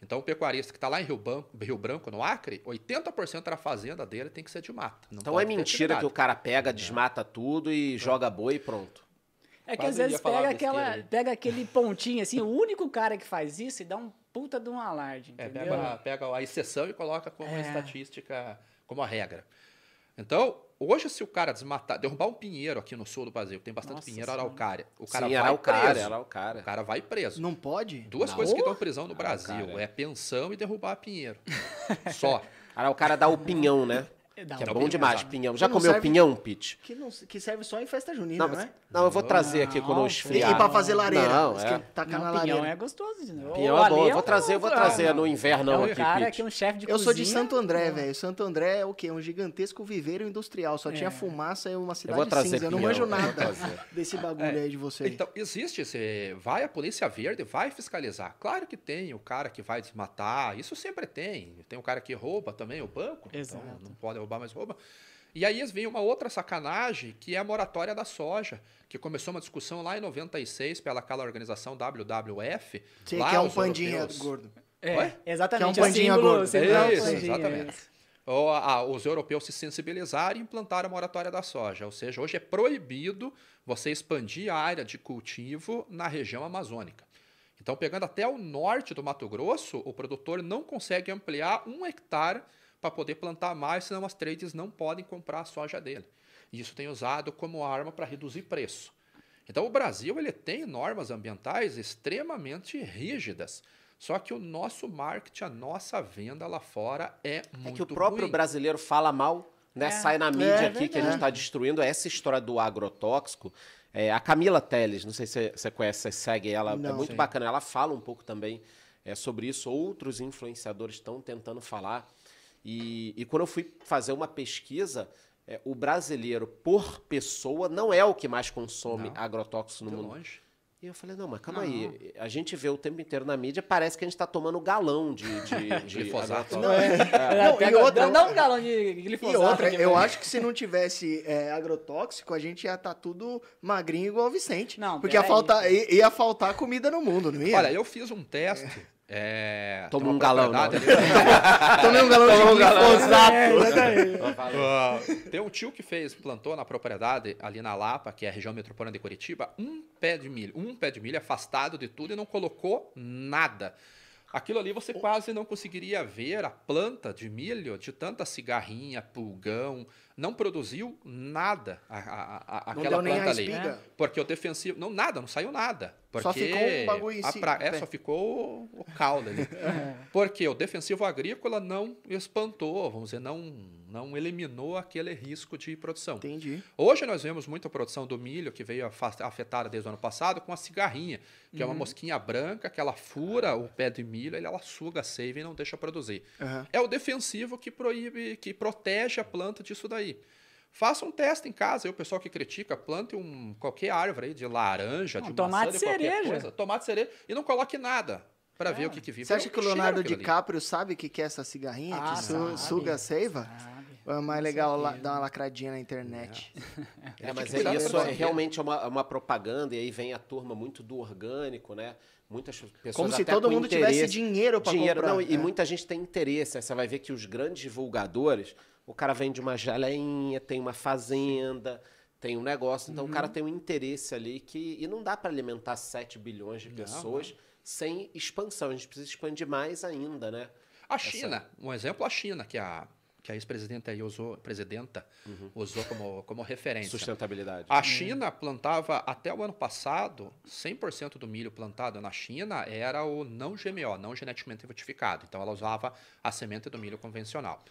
Então, o pecuarista que está lá em Rio, Ban- Rio Branco, no Acre, 80% da fazenda dele tem que ser de mata. Não Então é mentira que o cara pega, desmata tudo e joga boi e pronto. É que às vezes pega, aquela, pega aquele pontinho assim, o único cara que faz isso e dá um puta de um alarde, É, entendeu? pega, pega a exceção e coloca como É. estatística, como a regra. Então, hoje, se o cara desmatar, derrubar um pinheiro aqui no sul do Brasil, que tem bastante Nossa pinheiro araucária, o cara Sim, vai cara, preso. era o cara. O cara vai preso. Não pode? Duas Não. coisas que dão prisão no Brasil: é pensão e derrubar pinheiro. Só. Cara dá o pinhão, né? Dá Que é bom pinhão, demais, pinhão. Já não comeu serve- pinhão, Pete? Que, não, que serve só em festa junina, Não, não, mas- é? não, eu vou trazer aqui quando eu Não, E, esfriar. e pra fazer lareira. Não, é. tacar Não, na pinhão lareira. é gostoso. né? Pinhão é bom, eu vou trazer, eu vou trazer ah, no inverno É aqui, cara Pete. que é um chefe de Eu sou de cozinha. Santo André, velho. Santo André é o quê? Um gigantesco viveiro industrial. Só tinha É. fumaça e uma Eu cidade vou trazer cinza. Eu não pinhão, manjo eu nada desse bagulho aí de você. Então, existe esse. Vai a Polícia Verde, vai fiscalizar. Claro que tem o cara que vai desmatar, isso sempre tem. Tem o cara que rouba também o banco. então Exato. não pode roubar, mas rouba. E aí vem uma outra sacanagem, que é a moratória da soja, que começou uma discussão lá em 96 pela aquela organização WWF. Sei lá que é um pandinha europeus- gordo. É, Oi? exatamente. Que é um pandinha símbolo- gordo. símbolo é um Isso, pandinha, exatamente. Ou, a- os europeus se sensibilizaram e implantaram a moratória da soja. Ou seja, hoje é proibido você expandir a área de cultivo na região amazônica. Então, pegando até o norte do Mato Grosso, o produtor não consegue ampliar um hectare para poder plantar mais, senão as trades não podem comprar a soja dele. E isso tem usado como arma para reduzir preço. Então, o Brasil ele tem normas ambientais extremamente rígidas. Só que o nosso marketing, a nossa venda lá fora é muito É que o próprio ruim. brasileiro fala mal, né? É. Sai na mídia É aqui que a gente está destruindo essa história do agrotóxico. É, a Camila Teles, não sei se você- conhece, você segue ela, é Não. muito Sim. bacana. Ela fala um pouco também é, sobre isso. Outros influenciadores estão tentando falar. E, e quando eu fui fazer uma pesquisa, é, o brasileiro, por pessoa, não é o que mais consome Não. agrotóxico no mundo. longe. E eu falei, não, mas calma Não. aí. A gente vê o tempo inteiro na mídia, parece que a gente está tomando galão de, de, de Glifosato. Não, é. É, Não, e outra- dá, um galão de E glifosato. outra, aqui, eu acho que se não tivesse é, agrotóxico, a gente ia estar tudo magrinho igual o Vicente. Não, porque ia faltar, ia, ia faltar comida no mundo, não ia? Olha, eu fiz um teste. É, Toma um galão, Tomei um galão de glifosato. É, exatamente. Ah, tem um tio que fez, plantou na propriedade ali na Lapa, que é a região metropolitana de Curitiba, um pé de milho, um pé de milho afastado de tudo e não colocou nada. Aquilo ali você quase não conseguiria ver a planta de milho de tanta cigarrinha, pulgão, não produziu nada a, a- a- Não aquela planta ali. Porque o defensivo, não nada, não saiu nada. Porque Só ficou um bagulho em é, só ficou o caule ali. Porque o defensivo agrícola não espantou, vamos dizer, não, não eliminou aquele risco de produção. Entendi. Hoje nós vemos muita produção do milho que veio afetada desde o ano passado com a cigarrinha, que é Uhum. uma mosquinha branca que ela fura o pé de milho, ela suga a seiva e não deixa produzir. Aham. É o defensivo que proíbe, que protege a planta disso daí. Faça um teste em casa, aí o pessoal que critica, plante um, qualquer árvore aí de laranja, Um de tomate maçã, de qualquer cereja. coisa, tomate cereja, e não coloque nada para ver o que, que vive. Você acha É que o Leonardo aquilo ali. DiCaprio sabe o que que é essa cigarrinha Ah, que su- sabe. suga a seiva? Sabe. É mais legal certeza. dar uma lacradinha na internet. É, mas que é isso é, não realmente é uma, é uma propaganda, e aí vem a turma muito do orgânico, né? Muitas pessoas Como se até todo com mundo tivesse dinheiro pra dinheiro, comprar. Não, e É. muita gente tem interesse. né? Você vai ver que os grandes divulgadores, o cara vende uma geleinha, tem uma fazenda, tem um negócio. Então o cara Uhum. tem um interesse ali que. E não dá para alimentar 7 bilhões de Não, pessoas sem expansão. A gente precisa expandir mais ainda, né? A China, um exemplo, a China, que a, que a ex-presidenta aí usou, presidenta, Uhum. usou como, como referência. Sustentabilidade. A China plantava, até o ano passado, 100% do milho plantado na China era o não GMO, não geneticamente modificado. Então ela usava a semente do milho convencional.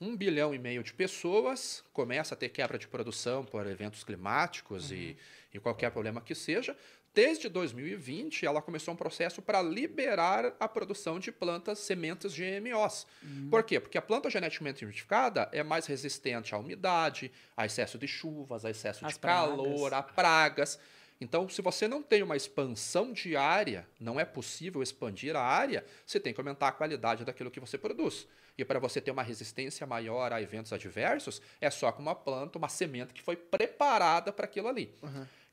Um bilhão e meio de pessoas começa a ter quebra de produção por eventos climáticos e, e qualquer problema que seja. Desde 2020, ela começou um processo para liberar a produção de plantas sementes GMOs. Por quê? Porque a planta geneticamente modificada é mais resistente à umidade, a excesso de chuvas, a excesso Às de calor, pragas. a pragas. Então, se você não tem uma expansão de área, não é possível expandir a área, você tem que aumentar a qualidade daquilo que você produz. E para você ter uma resistência maior a eventos adversos, é só com uma planta, uma semente que foi preparada para aquilo ali.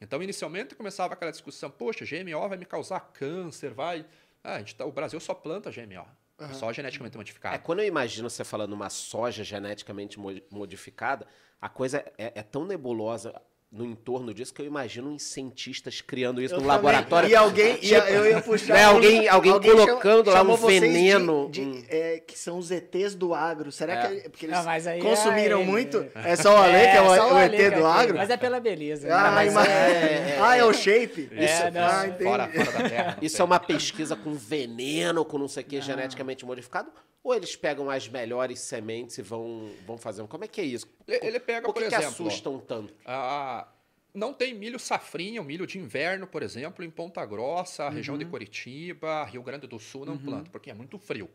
Então, inicialmente começava aquela discussão: poxa, GMO vai me causar câncer, vai. Ah, a gente tá- o Brasil só planta GMO, só geneticamente É, modificado. quando eu imagino você falando uma soja geneticamente mo- modificada, a coisa é, é tão nebulosa no entorno disso que eu imagino uns cientistas criando isso Eu no também. laboratório. E alguém, e eu ia puxar. Né, alguém- alguém colocando lá chamou um vocês de- veneno, de- um- é, que são os ETs do agro. Será É. que é porque eles Ah, é consumiram muito? É só o Ale, que é o, o ET é do agro? Mas é pela beleza. né? Ah, mas mas- é- ah, é o shape? É, não. Ah, fora, fora da terra. Isso é uma pesquisa com veneno, com não sei o que, geneticamente modificado? Ou eles pegam as melhores sementes e vão, vão fazendo? Como é que é isso? Ele, pega, Por por, que, que exemplo, assustam tanto? Ah, não tem milho safrinha, o milho de inverno, por exemplo, em Ponta Grossa, região de Curitiba, Rio Grande do Sul não planta, porque é muito frio.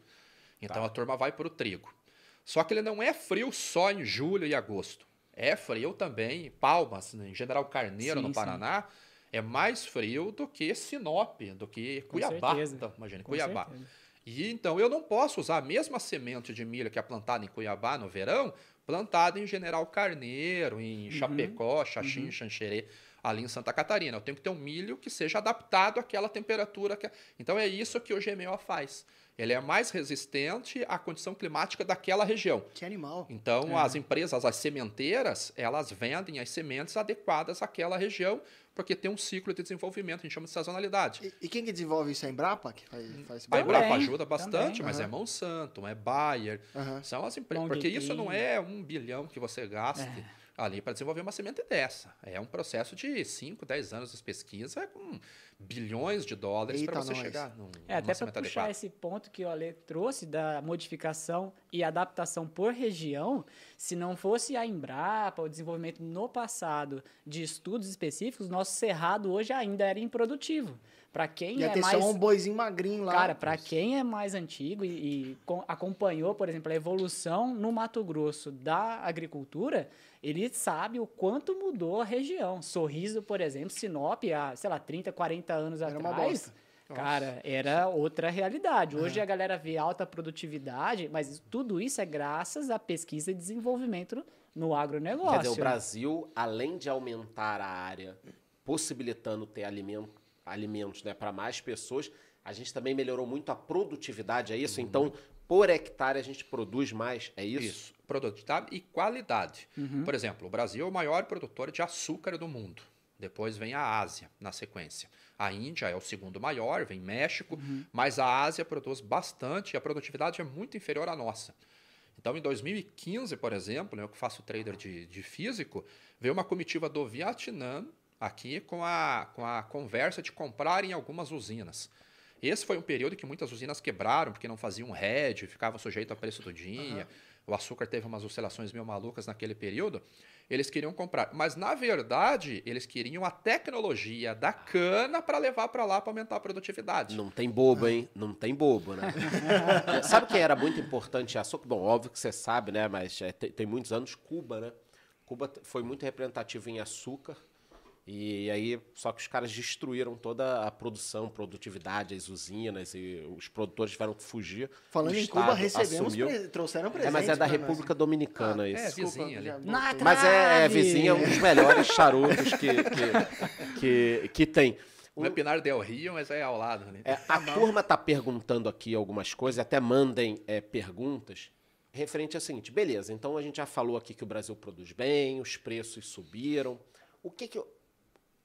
Então a turma vai para o trigo. Só que ele não é frio só em julho e agosto. É frio também, em Palmas, né, em General Carneiro, Sim, no sim. Paraná, é mais frio do que Sinop, do que Com Cuiabá. certeza. Então, imagine, Com Cuiabá. certeza. E então eu não posso usar a mesma semente de milho que é plantada em Cuiabá no verão, plantada em General Carneiro, em Chapecó, Xaxim, Xanxerê, ali em Santa Catarina. Eu tenho que ter um milho que seja adaptado àquela temperatura. Que... Então é isso que o GMO faz. Ele é mais resistente à condição climática daquela região. Que animal. Então, as empresas, as sementeiras, elas vendem as sementes adequadas àquela região, porque tem um ciclo de desenvolvimento, a gente chama de sazonalidade. E, e quem que desenvolve isso? É a Embrapa? Que faz, faz A? Embrapa Também, ajuda bastante, também. mas é Aham. Monsanto, é Bayer, Aham. são as empresas. Porque isso não é um bilhão que você gasta ali para desenvolver uma semente dessa. É um processo de 5, 10 anos de pesquisa com bilhões de dólares para você nós. chegar num, É, até para puxar adequada. esse ponto que o Ale trouxe da modificação e adaptação por região, se não fosse a Embrapa, o desenvolvimento no passado de estudos específicos, nosso cerrado hoje ainda era improdutivo. Para quem Ia é ter mais só um boizinho magrinho lá. Cara, para quem é mais antigo e, e co- acompanhou, por exemplo, a evolução no Mato Grosso da agricultura, ele sabe o quanto mudou a região. Sorriso, por exemplo, Sinop, há, sei lá, 30, 40 anos Era uma atrás, bosta. cara, era outra realidade. Hoje a galera vê alta produtividade, mas tudo isso é graças à pesquisa e desenvolvimento no agronegócio. Quer dizer, o Brasil, além de aumentar a área, possibilitando ter alimento, alimentos né, para mais pessoas, a gente também melhorou muito a produtividade, é isso? Então, por hectare a gente produz mais, é isso? Isso, produtividade e qualidade. Por exemplo, o Brasil é o maior produtor de açúcar do mundo. Depois vem a Ásia na sequência. A Índia é o segundo maior, vem México, mas a Ásia produz bastante e a produtividade é muito inferior à nossa. Então, em 2015, por exemplo, né, eu que faço trader de, de físico, veio uma comitiva do Vietnã aqui com a, com a conversa de comprarem algumas usinas. Esse foi um período que muitas usinas quebraram porque não faziam hedge, ficava sujeito a preço do dia. O açúcar teve umas oscilações meio malucas naquele período. Eles queriam comprar, mas na verdade eles queriam a tecnologia da cana para levar para lá para aumentar a produtividade. Não tem bobo, hein? Não tem bobo, né? sabe quem era muito importante açúcar? Bom, óbvio que você sabe, né? Mas é, tem, tem muitos anos, Cuba, né? Cuba foi muito representativo em açúcar. E aí, só que os caras destruíram toda a produção, produtividade, as usinas, e os produtores tiveram que fugir. Falando O em Cuba, recebemos, pre- trouxeram É, presente. mas é da pra nós. República Dominicana Ah, isso. é, Desculpa, vizinha ali. Mas é, é vizinha, um dos melhores charutos que, que, que, que tem. Não é Pinar del Rio, mas é ao lado. Né? É, a turma tá perguntando aqui algumas coisas, até mandem é, perguntas referente ao seguinte: beleza, então a gente já falou aqui que o Brasil produz bem, os preços subiram. O que que.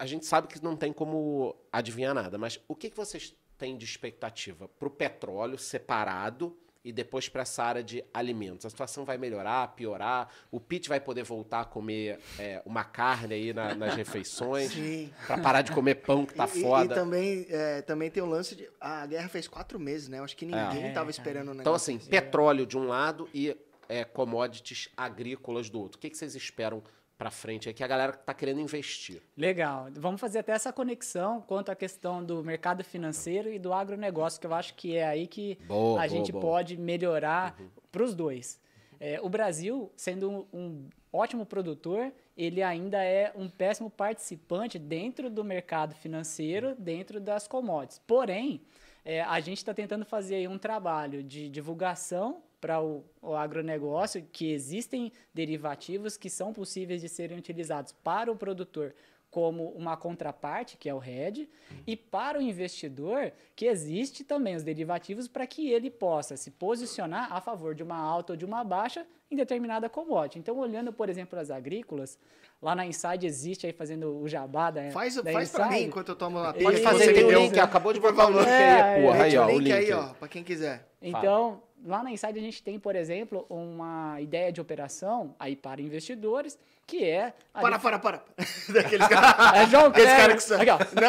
A gente sabe que não tem como adivinhar nada, mas o que, que vocês têm de expectativa para o petróleo separado e depois para essa área de alimentos? A situação vai melhorar, piorar? O Pete vai poder voltar a comer é, uma carne aí na- nas refeições? Sim. Para parar de comer pão que tá E- e- foda? E, também, é, também tem o lance de. A guerra fez quatro meses, né? Eu acho que ninguém É, tava cara. esperando o negócio. Então, assim, petróleo de um lado e é, commodities agrícolas do outro. O que, que vocês esperam para frente? É que a galera tá querendo investir. Legal. Vamos fazer até essa conexão quanto à questão do mercado financeiro e do agronegócio, que eu acho que é aí que Boa, a boa, gente boa. pode melhorar para os dois. É, o Brasil, sendo um, um ótimo produtor, ele ainda é um péssimo participante dentro do mercado financeiro, dentro das commodities. Porém, é, a gente está tentando fazer aí um trabalho de divulgação para o, o agronegócio, que existem derivativos que são possíveis de serem utilizados para o produtor como uma contraparte, que é o hedge, e para o investidor, que existe também os derivativos para que ele possa se posicionar a favor de uma alta ou de uma baixa em determinada commodity. Então, olhando, por exemplo, as agrícolas, lá na Inside existe aí fazendo o jabá da Faz, da faz pra mim enquanto eu tomo uma Pode fazer, tem o link, acabou de botar o link aí, É, porra, aí, ó, o link link. aí, ó, pra quem quiser. Então, lá na Inside a gente tem, por exemplo, uma ideia de operação aí para investidores, que é... a Para, gente- para, para. Daqueles caras. É João Aqueles caras que são...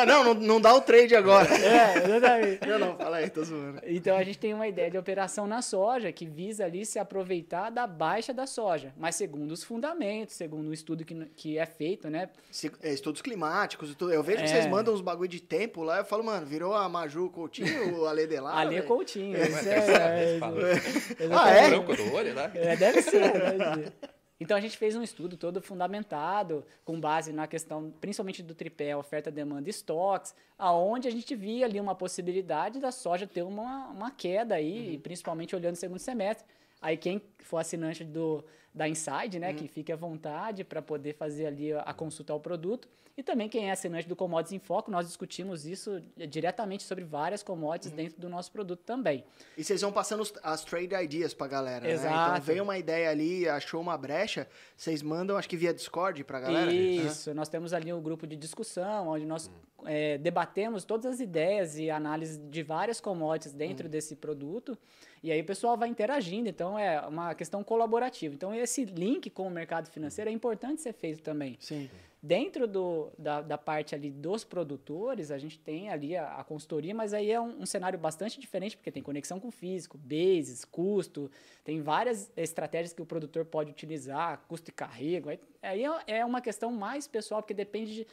Não, não, não, dá o trade agora. É, exatamente. Não, não, fala aí, tô zoando. Então a gente tem uma ideia de operação na soja que visa ali se aproveitar da baixa da soja, mas segundo os fundamentos, segundo o estudo que, que é feito, né? Se- é, estudos climáticos e tudo. Eu vejo que É. vocês mandam uns bagulho de tempo lá, eu falo, mano, virou a Maju Coutinho, o Ale Delar. É velho. Coutinho. Ué, é, é, exatamente. Ah, é? Branco do olho, né? É, deve ser, deve ser. Então a gente fez um estudo todo fundamentado, com base na questão, principalmente do tripé, oferta, demanda e estoques, aonde a gente via ali uma possibilidade da soja ter uma, uma queda aí, principalmente olhando o segundo semestre. Aí quem for assinante do, da Inside, né, que fique à vontade para poder fazer ali a, a consulta ao produto. E também quem é assinante do Commodities em Foco, nós discutimos isso diretamente sobre várias commodities dentro do nosso produto também. E vocês vão passando as trade ideas pra galera, né? Então Exato. veio uma ideia ali, achou uma brecha, vocês mandam, acho que via Discord pra galera. Isso, nós temos ali um grupo de discussão, onde nós eh, debatemos todas as ideias e análise de várias commodities dentro desse produto, e aí o pessoal vai interagindo, então é uma questão colaborativa. Então esse link com o mercado financeiro é importante ser feito também. Sim. Dentro do, da, da parte ali dos produtores, a gente tem ali a, a consultoria, mas aí é um, um cenário bastante diferente, porque tem conexão com o físico, bases, custo, tem várias estratégias que o produtor pode utilizar, custo e carrego. Aí, aí é- é uma questão mais pessoal, porque depende de-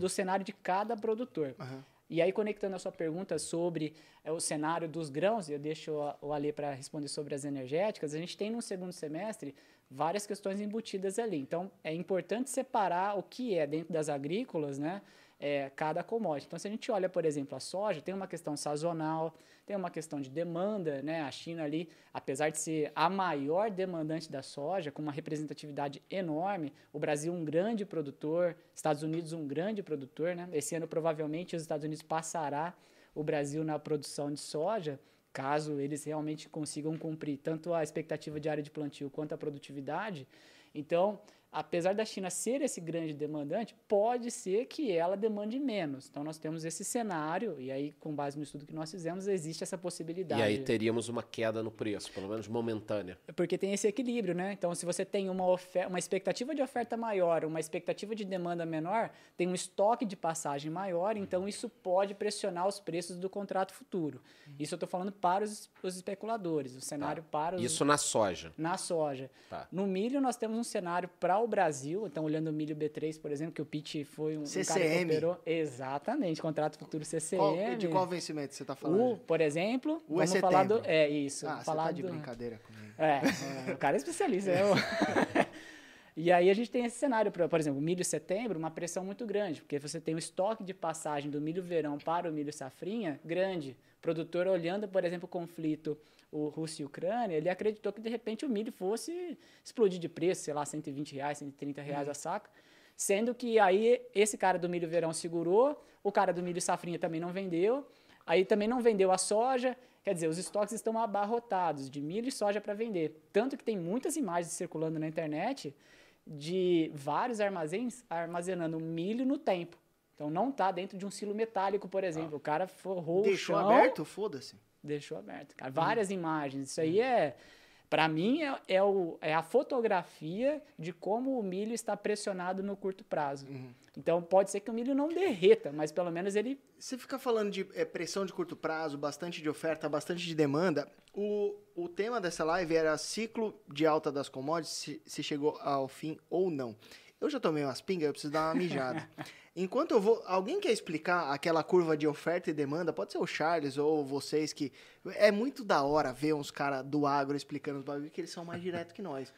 do cenário de cada produtor. Aham. E aí, conectando a sua pergunta sobre é, o cenário dos grãos, eu deixo o Ale para responder sobre as energéticas, a gente tem no segundo semestre várias questões embutidas ali. Então, é importante separar o que é dentro das agrícolas, né? é, cada commodity. Então, se a gente olha, por exemplo, a soja, tem uma questão sazonal, tem uma questão de demanda, né? A China ali, apesar de ser a maior demandante da soja, com uma representatividade enorme, o Brasil um grande produtor, Estados Unidos um grande produtor, né? Esse ano provavelmente os Estados Unidos passará o Brasil na produção de soja, caso eles realmente consigam cumprir tanto a expectativa de área de plantio quanto a produtividade. Então, apesar da China ser esse grande demandante, pode ser que ela demande menos. Então, nós temos esse cenário, e aí, com base no estudo que nós fizemos, existe essa possibilidade. E aí teríamos uma queda no preço, pelo menos momentânea. Porque tem esse equilíbrio, né? Então, se você tem uma, ofer- uma expectativa de oferta maior, uma expectativa de demanda menor, tem um estoque de passagem maior, então isso pode pressionar os preços do contrato futuro. Isso eu estou falando para os, os especuladores, o cenário para os, Isso na soja. na soja. Tá. No milho, nós temos um cenário para o Brasil. Então, olhando o milho B3, por exemplo, que o Pitt foi um, um cara que CCM. operou. Exatamente, contrato futuro CCM. Qual- de qual vencimento você tá falando? O, por exemplo, O é vamos falar do. É isso. ah, você falar tá de do, brincadeira comigo. é, o cara é especialista. É o... e aí a gente tem esse cenário, por exemplo, milho setembro, uma pressão muito grande, porque você tem o estoque de passagem do milho verão para o milho safrinha grande. O produtor olhando, por exemplo, o conflito o Rússia e Ucrânia, ele acreditou que de repente o milho fosse explodir de preço, sei lá, 120 reais, 130 reais a saca. Sendo que aí esse cara do milho verão segurou, o cara do milho safrinha também não vendeu, aí também não vendeu a soja, quer dizer, os estoques estão abarrotados de milho e soja para vender. Tanto que tem muitas imagens circulando na internet de vários armazéns armazenando milho no tempo. Então não está dentro de um silo metálico, por exemplo. O cara forrou Deixou o chão, aberto? Foda-se. Deixou aberto, cara. Várias imagens. Isso aí é, para mim, é, é, o, é a fotografia de como o milho está pressionado no curto prazo. Então pode ser que o milho não derreta, mas pelo menos ele Você fica falando de é, pressão de curto prazo, bastante de oferta, bastante de demanda. O, o tema dessa live era ciclo de alta das commodities, se, se chegou ao fim ou não. Eu já tomei umas pingas, eu preciso dar uma mijada. Enquanto eu vou. Alguém quer explicar aquela curva de oferta e demanda? Pode ser o Charles ou vocês que. É muito da hora ver uns caras do agro explicando os bagulho, que eles são mais diretos que nós.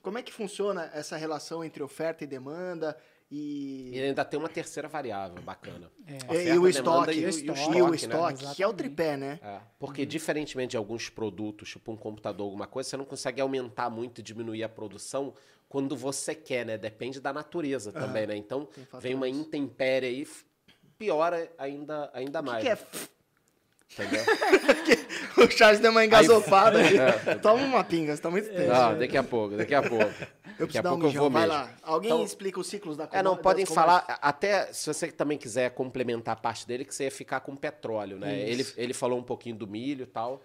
Como é que funciona essa relação entre oferta e demanda? E. E ainda tem uma terceira variável bacana. E, Oferta, e o demanda estoque, e, e o estoque, estoque, e o né? estoque que é o tripé, né? É, porque diferentemente de alguns produtos, tipo um computador, alguma coisa, você não consegue aumentar muito e diminuir a produção quando você quer, né? Depende da natureza também, né? Então, vem uma intempérie aí, piora ainda, ainda O que, mais. que é Entendeu? o Charles deu uma engasofada aí. Toma uma pinga, você tá muito tenso. Não, daqui a pouco, daqui a pouco. eu daqui a dar um pouco eu vou vai mesmo. lá. Alguém Então- explica os ciclos da É, não, podem das falar, até se você também quiser complementar a parte dele, que você ia ficar com petróleo, né? Ele, ele falou um pouquinho do milho e tal.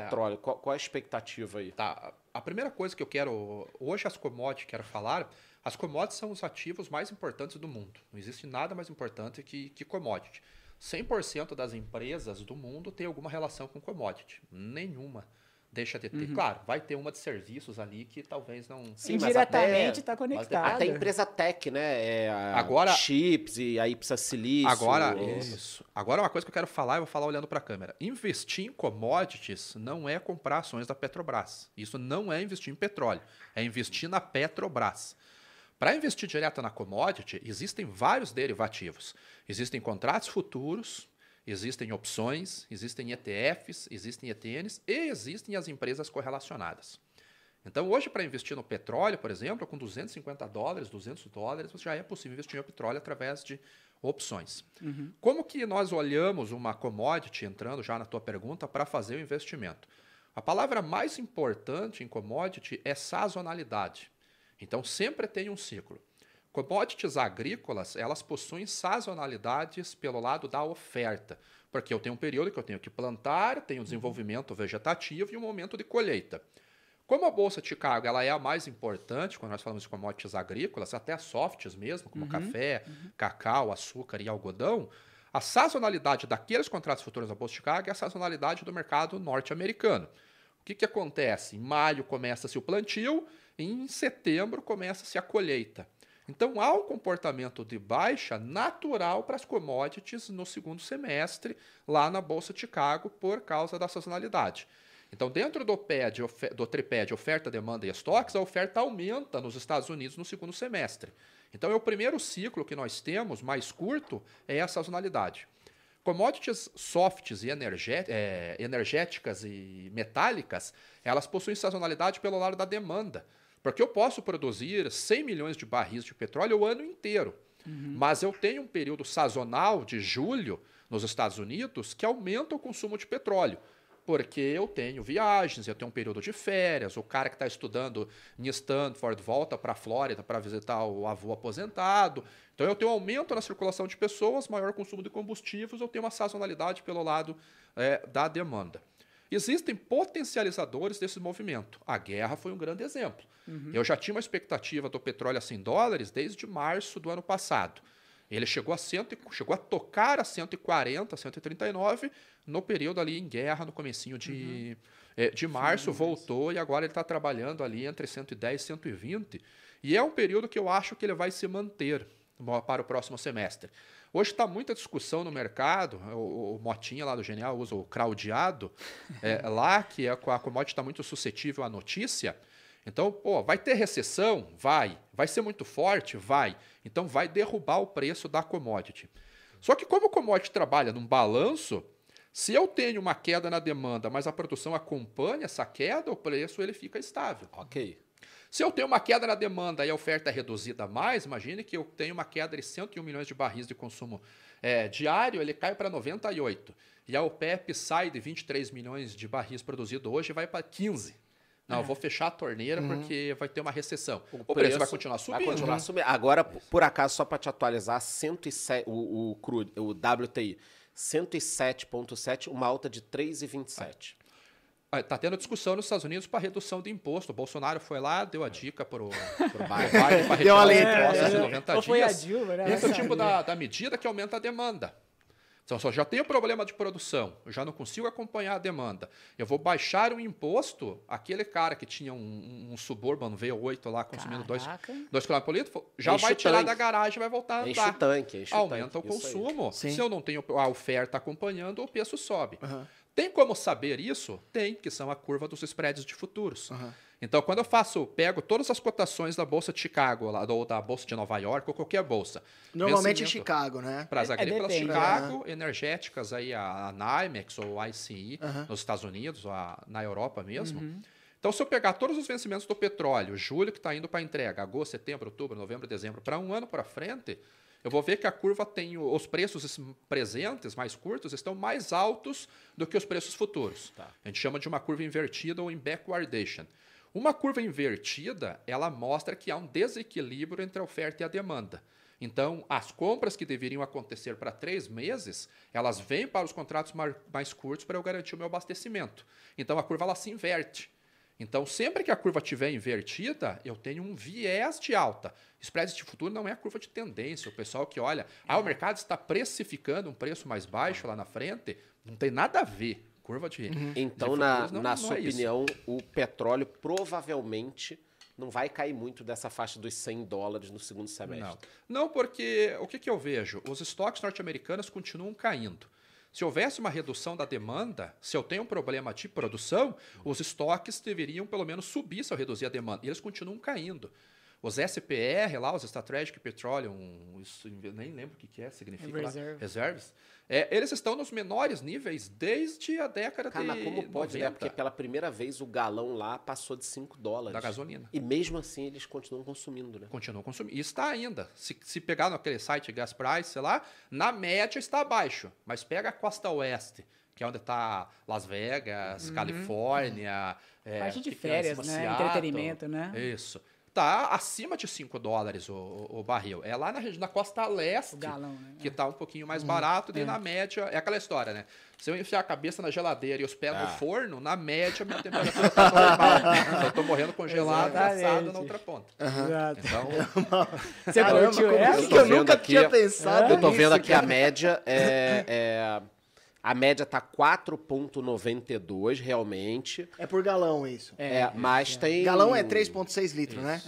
Petróleo, qual, qual a expectativa aí? Tá. A primeira coisa que eu quero. Hoje, as commodities, quero falar. As commodities são os ativos mais importantes do mundo. Não existe nada mais importante que, que commodity. 100% das empresas do mundo tem alguma relação com commodity. Nenhuma deixa de ter. Claro, vai ter uma de serviços ali que talvez não. Sim, até- está conectado. Até empresa tech, né? É, a- Agora- Chips e aí precisa silício. Agora, ou- isso. Agora, uma coisa que eu quero falar, eu vou falar olhando para a câmera. Investir em commodities não é comprar ações da Petrobras. Isso não é investir em petróleo. É investir na Petrobras. Para investir direto na commodity, existem vários derivativos. Existem contratos futuros, existem opções, existem ETFs, existem ETNs e existem as empresas correlacionadas. Então, hoje, para investir no petróleo, por exemplo, com 250 dólares, 200 dólares, já é possível investir no petróleo através de opções. Como que nós olhamos uma commodity, entrando já na tua pergunta, para fazer o investimento? A palavra mais importante em commodity é sazonalidade. Então, sempre tem um ciclo. Commodities agrícolas, elas possuem sazonalidades pelo lado da oferta, porque eu tenho um período que eu tenho que plantar, tenho desenvolvimento vegetativo e um momento de colheita. Como a Bolsa de Chicago ela é a mais importante, quando nós falamos de commodities agrícolas, até softs mesmo, como café, cacau, açúcar e algodão, a sazonalidade daqueles contratos futuros da Bolsa de Chicago é a sazonalidade do mercado norte-americano. O que, que acontece? Em maio começa-se o plantio, e em setembro começa-se a colheita. Então há um comportamento de baixa natural para as commodities no segundo semestre, lá na Bolsa de Chicago, por causa da sazonalidade. Então, dentro do, ofe- do tripé de oferta, demanda e estoques, a oferta aumenta nos Estados Unidos no segundo semestre. Então, é o primeiro ciclo que nós temos, mais curto, é a sazonalidade. Commodities softs e eh, energéticas e metálicas, elas possuem sazonalidade pelo lado da demanda. Porque eu posso produzir 100 milhões de barris de petróleo o ano inteiro. Mas eu tenho um período sazonal de julho nos Estados Unidos que aumenta o consumo de petróleo. Porque eu tenho viagens, eu tenho um período de férias, o cara que está estudando em Stanford volta para a Flórida para visitar o avô aposentado. Então eu tenho um aumento na circulação de pessoas, maior consumo de combustíveis, eu tenho uma sazonalidade pelo lado eh, da demanda. Existem potencializadores desse movimento. A guerra foi um grande exemplo. Eu já tinha uma expectativa do petróleo a 100 dólares desde março do ano passado. Ele chegou a, cento, chegou a tocar a 140, 139 no período ali em guerra, no comecinho de, eh, de março, voltou e agora ele está trabalhando ali entre 110 e 120. E é um período que eu acho que ele vai se manter para o próximo semestre. Hoje está muita discussão no mercado, o, o Motinha lá do Genial usa o craudiado, é, lá que a, a commodity está muito suscetível à notícia. Então, pô, vai ter recessão? Vai. Vai ser muito forte? Vai. Então, vai derrubar o preço da commodity. Só que, como o commodity trabalha num balanço, se eu tenho uma queda na demanda, mas a produção acompanha essa queda, o preço ele fica estável. Ok. Se eu tenho uma queda na demanda e a oferta é reduzida mais, imagine que eu tenho uma queda de 101 milhões de barris de consumo eh, diário, ele cai para 98. E a OPEP sai de 23 milhões de barris produzidos hoje e vai para 15. Não, eu vou fechar a torneira porque vai ter uma recessão. O, preço, vai continuar subindo. Vai continuar subindo. Agora, por por acaso, só para te atualizar, 107, o, o, crude, o WTI, 107,7, uma alta de 3,27. Ah, Tá tendo discussão nos Estados Unidos para redução de imposto. O Bolsonaro foi lá, deu a dica para o Biden. para os letra. impostos de É, 90 ou foi a dias. Dilma, né? Esse é o tipo da, da medida que aumenta a demanda. Então, se eu já tenho problema de produção, eu já não consigo acompanhar a demanda, eu vou baixar o imposto, aquele cara que tinha um, um Suburban V8 lá consumindo 2 Caraca. km por litro, já Enche vai o tirar tanque. da garagem e vai voltar a Enche andar. o tanque, enche o Aumenta tanque. o Isso aí. consumo. Se eu não tenho a oferta acompanhando, o preço sobe. Aham. Tem como saber isso? Tem, que são a curva dos spreads de futuros. Aham. Então, quando eu faço, pego todas as cotações da Bolsa de Chicago, lá, ou da Bolsa de Nova York, ou qualquer bolsa. Normalmente em vencimento Chicago, né? Para as É, é agrícolas depende, Chicago, energéticas, aí a, a NYMEX ou a ICI, Aham. nos Estados Unidos, ou a- na Europa mesmo. Uhum. Então, se eu pegar todos os vencimentos do petróleo, julho que está indo para entrega, agosto, setembro, outubro, novembro, dezembro, para um ano para frente, eu vou ver que a curva tem os preços es- presentes, mais curtos, estão mais altos do que os preços futuros. Tá. A gente chama de uma curva invertida ou em backwardation. Uma curva invertida, ela mostra que há um desequilíbrio entre a oferta e a demanda. Então, as compras que deveriam acontecer para três meses, elas vêm para os contratos mais curtos para eu garantir o meu abastecimento. Então, a curva ela se inverte. Então, sempre que a curva estiver invertida, eu tenho um viés de alta. Spread de futuro não é a curva de tendência. O pessoal que olha, ah, o mercado está precificando um preço mais baixo lá na frente, não tem nada a ver. Curva de. Então, de na, não- na não sua é isso. opinião, o petróleo provavelmente não vai cair muito dessa faixa dos 100 dólares no segundo semestre. Não. Não, porque o que, que eu vejo? Os estoques norte-americanos continuam caindo. Se houvesse uma redução da demanda, se eu tenho um problema de produção, os estoques deveriam pelo menos subir se eu reduzir a demanda. E eles continuam caindo. Os SPR lá, os Strategic Petroleum, isso, eu nem lembro o que, que é, significa lá, Reserve. reserves, é, eles estão nos menores níveis desde a década Cara, mas de como pode, né? 90 Porque pela primeira vez o galão lá passou de 5 dólares. da gasolina. E mesmo assim eles continuam consumindo, né? Continuam consumindo. E está ainda. Se, se pegar naquele site Gas Price, sei lá, na média está abaixo. Mas pega a costa oeste, que é onde está Las Vegas, Califórnia. É, Parte de é em férias, né? Seattle. Entretenimento, né? Isso. Tá acima de 5 dólares o, o, o barril. É lá na, na costa leste galão, né? que tá um pouquinho mais barato, e na média, é aquela história, né? Se eu enfiar a cabeça na geladeira e os pés Ah. no forno, na média minha temperatura tá normal. Eu tô morrendo congelado, assado na outra ponta. Exato. Então, Você Caramba, curtiu essa? eu vendo nunca aqui- tinha pensado Eu tô nisso, vendo aqui a cara. média. É, é, a média tá 4,92 realmente. É por galão isso. É, mas tem. Galão é 3,6 litros, né?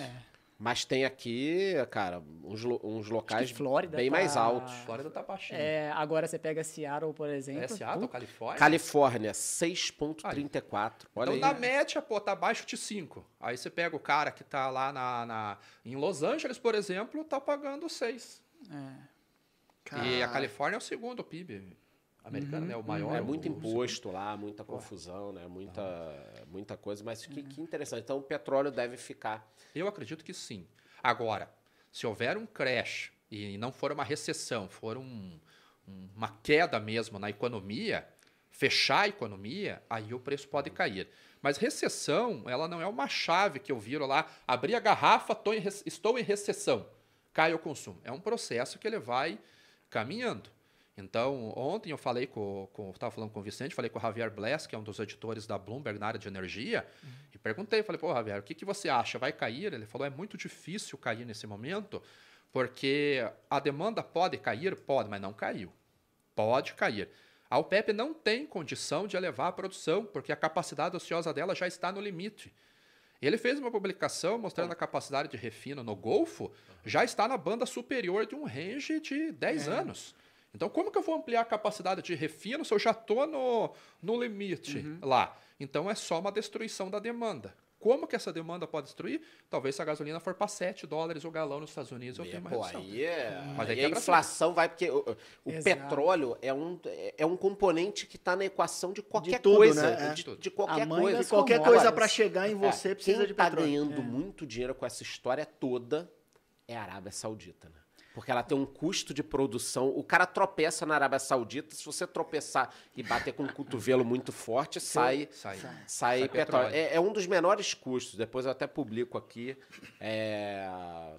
Mas tem aqui, cara, uns, uns locais Flórida bem tá- mais altos. Flórida tá baixinho. É, agora você pega Seattle, por exemplo. É Seattle, Califórnia? Califórnia, 6,34. Olha Então, aí. na média, pô, tá abaixo de 5. Aí você pega o cara que tá lá na, na- em Los Angeles, por exemplo, tá pagando 6. E a Califórnia é o segundo PIB americano, né? O maior. É o- muito o imposto lá, muita confusão, né? Muita, muita coisa, mas que, que interessante. Então o petróleo deve ficar. Eu acredito que sim. Agora, se houver um crash e não for uma recessão, for um- um- uma queda mesmo na economia, fechar a economia, aí o preço pode cair. Mas recessão, ela não é uma chave que eu viro lá, abri a garrafa, tô em estou em recessão, cai o consumo. É um processo que ele vai caminhando. Então, ontem eu falei com, com estava falando com o Vicente, falei com o Javier Bless, que é um dos editores da Bloomberg na área de energia, e perguntei, falei, pô, Javier, o que, que você acha? Vai cair? Ele falou, é muito difícil cair nesse momento, porque a demanda pode cair? Pode, mas não caiu. Pode cair. A OPEP não tem condição de elevar a produção, porque a capacidade ociosa dela já está no limite. Ele fez uma publicação mostrando a capacidade de refino no Golfo, já está na banda superior de um range de 10 anos. Então, como que eu vou ampliar a capacidade de refino se eu já estou no, no limite lá? Então, é só uma destruição da demanda. Como que essa demanda pode destruir? Talvez se a gasolina for para 7 dólares o galão nos Estados Unidos, eu tenho uma redução. aí é. Mas aí aí a inflação vai, porque o, o petróleo é um, é um componente que está na equação de qualquer tudo, coisa. né? É. De, de qualquer A mãe coisa. das Qualquer commodities. coisa pra chegar em você É, precisa quem de tá petróleo. ganhando muito dinheiro com essa história toda é a Arábia Saudita, né? Porque ela tem um custo de produção. O cara tropeça na Arábia Saudita, se você tropeçar e bater com um cotovelo muito forte, sai, Sai. sai, Sai petróleo. petróleo. É, é um dos menores custos. Depois eu até publico aqui. é,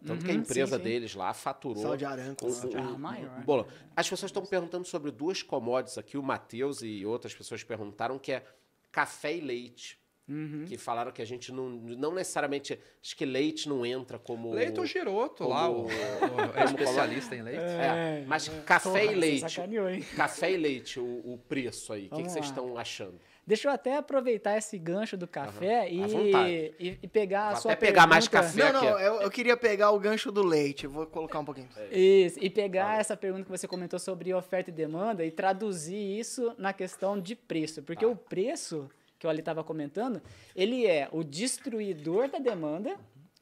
tanto que a Uhum, empresa sim, sim. deles lá faturou. Saudi Aramco, um- um- um- maior. bolão. As pessoas estão perguntando sobre duas commodities aqui. O Matheus e outras pessoas perguntaram que é café e leite. Uhum. Que falaram que a gente não, não necessariamente. Acho que leite não entra como. Leite o Giroto lá, o, como- o- é especialista em leite. É, mas é. café Porra, e leite. sacaneou, hein? Café e leite, o, o preço aí. O que, que vocês estão achando? Deixa eu até aproveitar esse gancho do café À e, e, e pegar a Vou sua até pegar mais pergunta- café. Não, não, aqui. eu, eu queria pegar o gancho do leite. Vou colocar um pouquinho. Isso, e pegar essa pergunta que você comentou sobre oferta e demanda e traduzir isso na questão de preço. Porque Tá. o preço, que o Ali estava comentando, ele é o destruidor da demanda.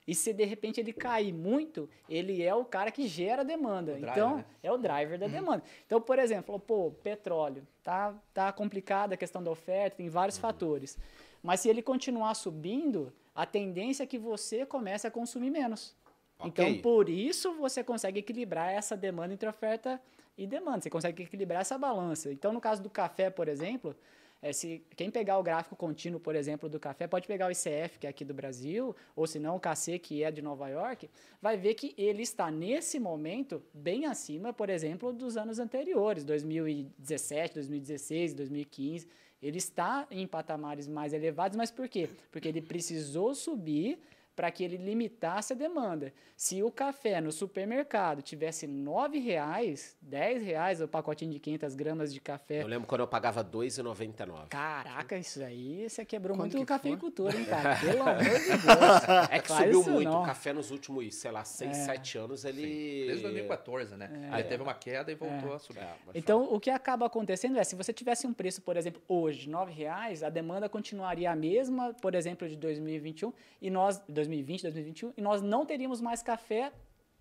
E se de repente ele cair muito, ele é o cara que gera a demanda. driver, então, né? é o driver da demanda. Então, por exemplo, pô, petróleo, tá, tá complicada a questão da oferta, tem vários fatores. Mas se ele continuar subindo, a tendência é que você comece a consumir menos. Então, Ok. por isso, você consegue equilibrar essa demanda entre oferta e demanda. Você consegue equilibrar essa balança. Então, no caso do café, por exemplo, é, se quem pegar o gráfico contínuo, por exemplo, do café, pode pegar o ICF, que é aqui do Brasil, ou se não o KC, que é de Nova York, vai ver que ele está, nesse momento, bem acima, por exemplo, dos anos anteriores, 2017, 2016, 2015. Ele está em patamares mais elevados, mas por quê? Porque ele precisou subir para que ele limitasse a demanda. Se o café no supermercado tivesse R$ 9,00, R$ 10,00 o pacotinho de 500 gramas de café, Eu lembro quando eu pagava R$ 2,99. Caraca, isso aí você quebrou Quando muito que o foi? cafeicultura, hein, cara? Pelo amor de Deus. É que Faz subiu muito. não. O café nos últimos, sei lá, 6, É. 7 anos, ele. Desde 2014, né? Aí teve uma queda e voltou a subir. É, Então, o que acaba acontecendo é, se você tivesse um preço, por exemplo, hoje, de R$ 9,00, a demanda continuaria a mesma, por exemplo, de 2021, e nós, 2020, 2021, e nós não teríamos mais café,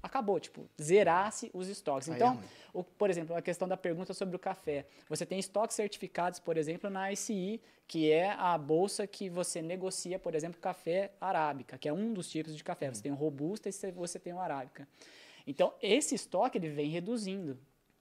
acabou, tipo, zerasse os estoques. Aí é Então, ruim. o- por exemplo, a questão da pergunta sobre o café. Você tem estoques certificados, por exemplo, na ICI, que é a bolsa que você negocia, por exemplo, café arábica, que é um dos tipos de café. Você tem o robusta e você tem o arábica. Então, esse estoque ele vem reduzindo.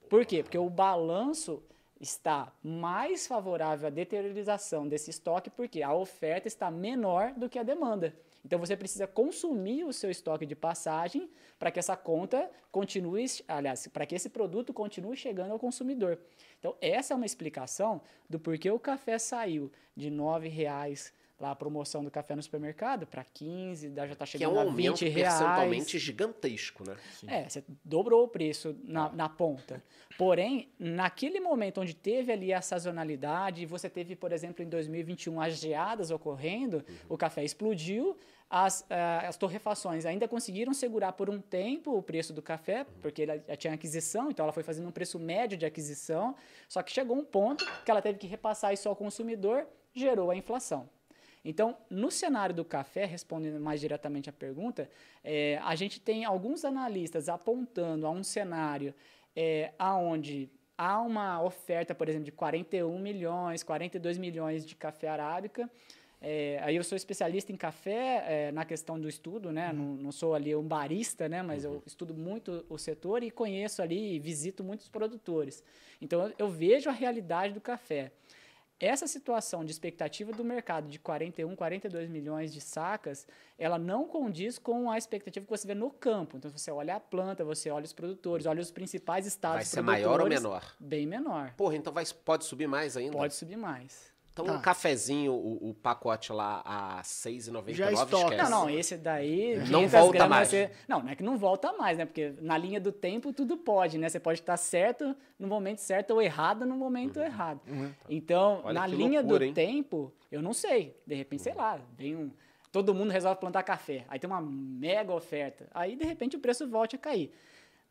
Por quê? Porque o balanço está mais favorável à deteriorização desse estoque, porque a oferta está menor do que a demanda. Então você precisa consumir o seu estoque de passagem para que essa conta continue, aliás, para que esse produto continue chegando ao consumidor. Então essa é uma explicação do porquê o café saiu de R$ 9,00 lá a promoção do café no supermercado para 15, daí já está Que é chegando um a aumento 20 reais. percentualmente gigantesco, né? É, você dobrou o preço na, na ponta. Porém, naquele momento onde teve ali a sazonalidade, e você teve, por exemplo, em 2021 as geadas ocorrendo, o café explodiu, as, ah, as torrefações ainda conseguiram segurar por um tempo o preço do café, porque ela já tinha aquisição, então ela foi fazendo um preço médio de aquisição, só que chegou um ponto que ela teve que repassar isso ao consumidor, gerou a inflação. Então, no cenário do café, respondendo mais diretamente à pergunta, é, a gente tem alguns analistas apontando a um cenário é, aonde há uma oferta, por exemplo, de 41 milhões, 42 milhões de café arábica. É, aí eu sou especialista em café é, na questão do estudo, né? Não, não sou ali um barista, né? Mas eu estudo muito o setor e conheço ali e visito muitos produtores. Então eu, eu vejo a realidade do café. Essa situação de expectativa do mercado de 41, 42 milhões de sacas, ela não condiz com a expectativa que você vê no campo. Então, se você olha a planta, você olha os produtores, olha os principais estados Vai ser maior ou menor? Bem menor. Porra, então vai, pode subir mais ainda? Pode subir mais. Então Tá. um cafezinho, o, o pacote lá a R$ 6,99, Já estoca. esquece. Não, não, esse daí. Não 500 volta gramas mais. Você, não, não é que não volta mais, né? Porque na linha do tempo tudo pode, né? Você pode estar certo no momento certo ou errado no momento errado. Então, Uhum. Olha na linha loucura, do hein? tempo, eu não sei. De repente, sei lá, vem um. Todo mundo resolve plantar café. Aí tem uma mega oferta. Aí, de repente, o preço volta a cair.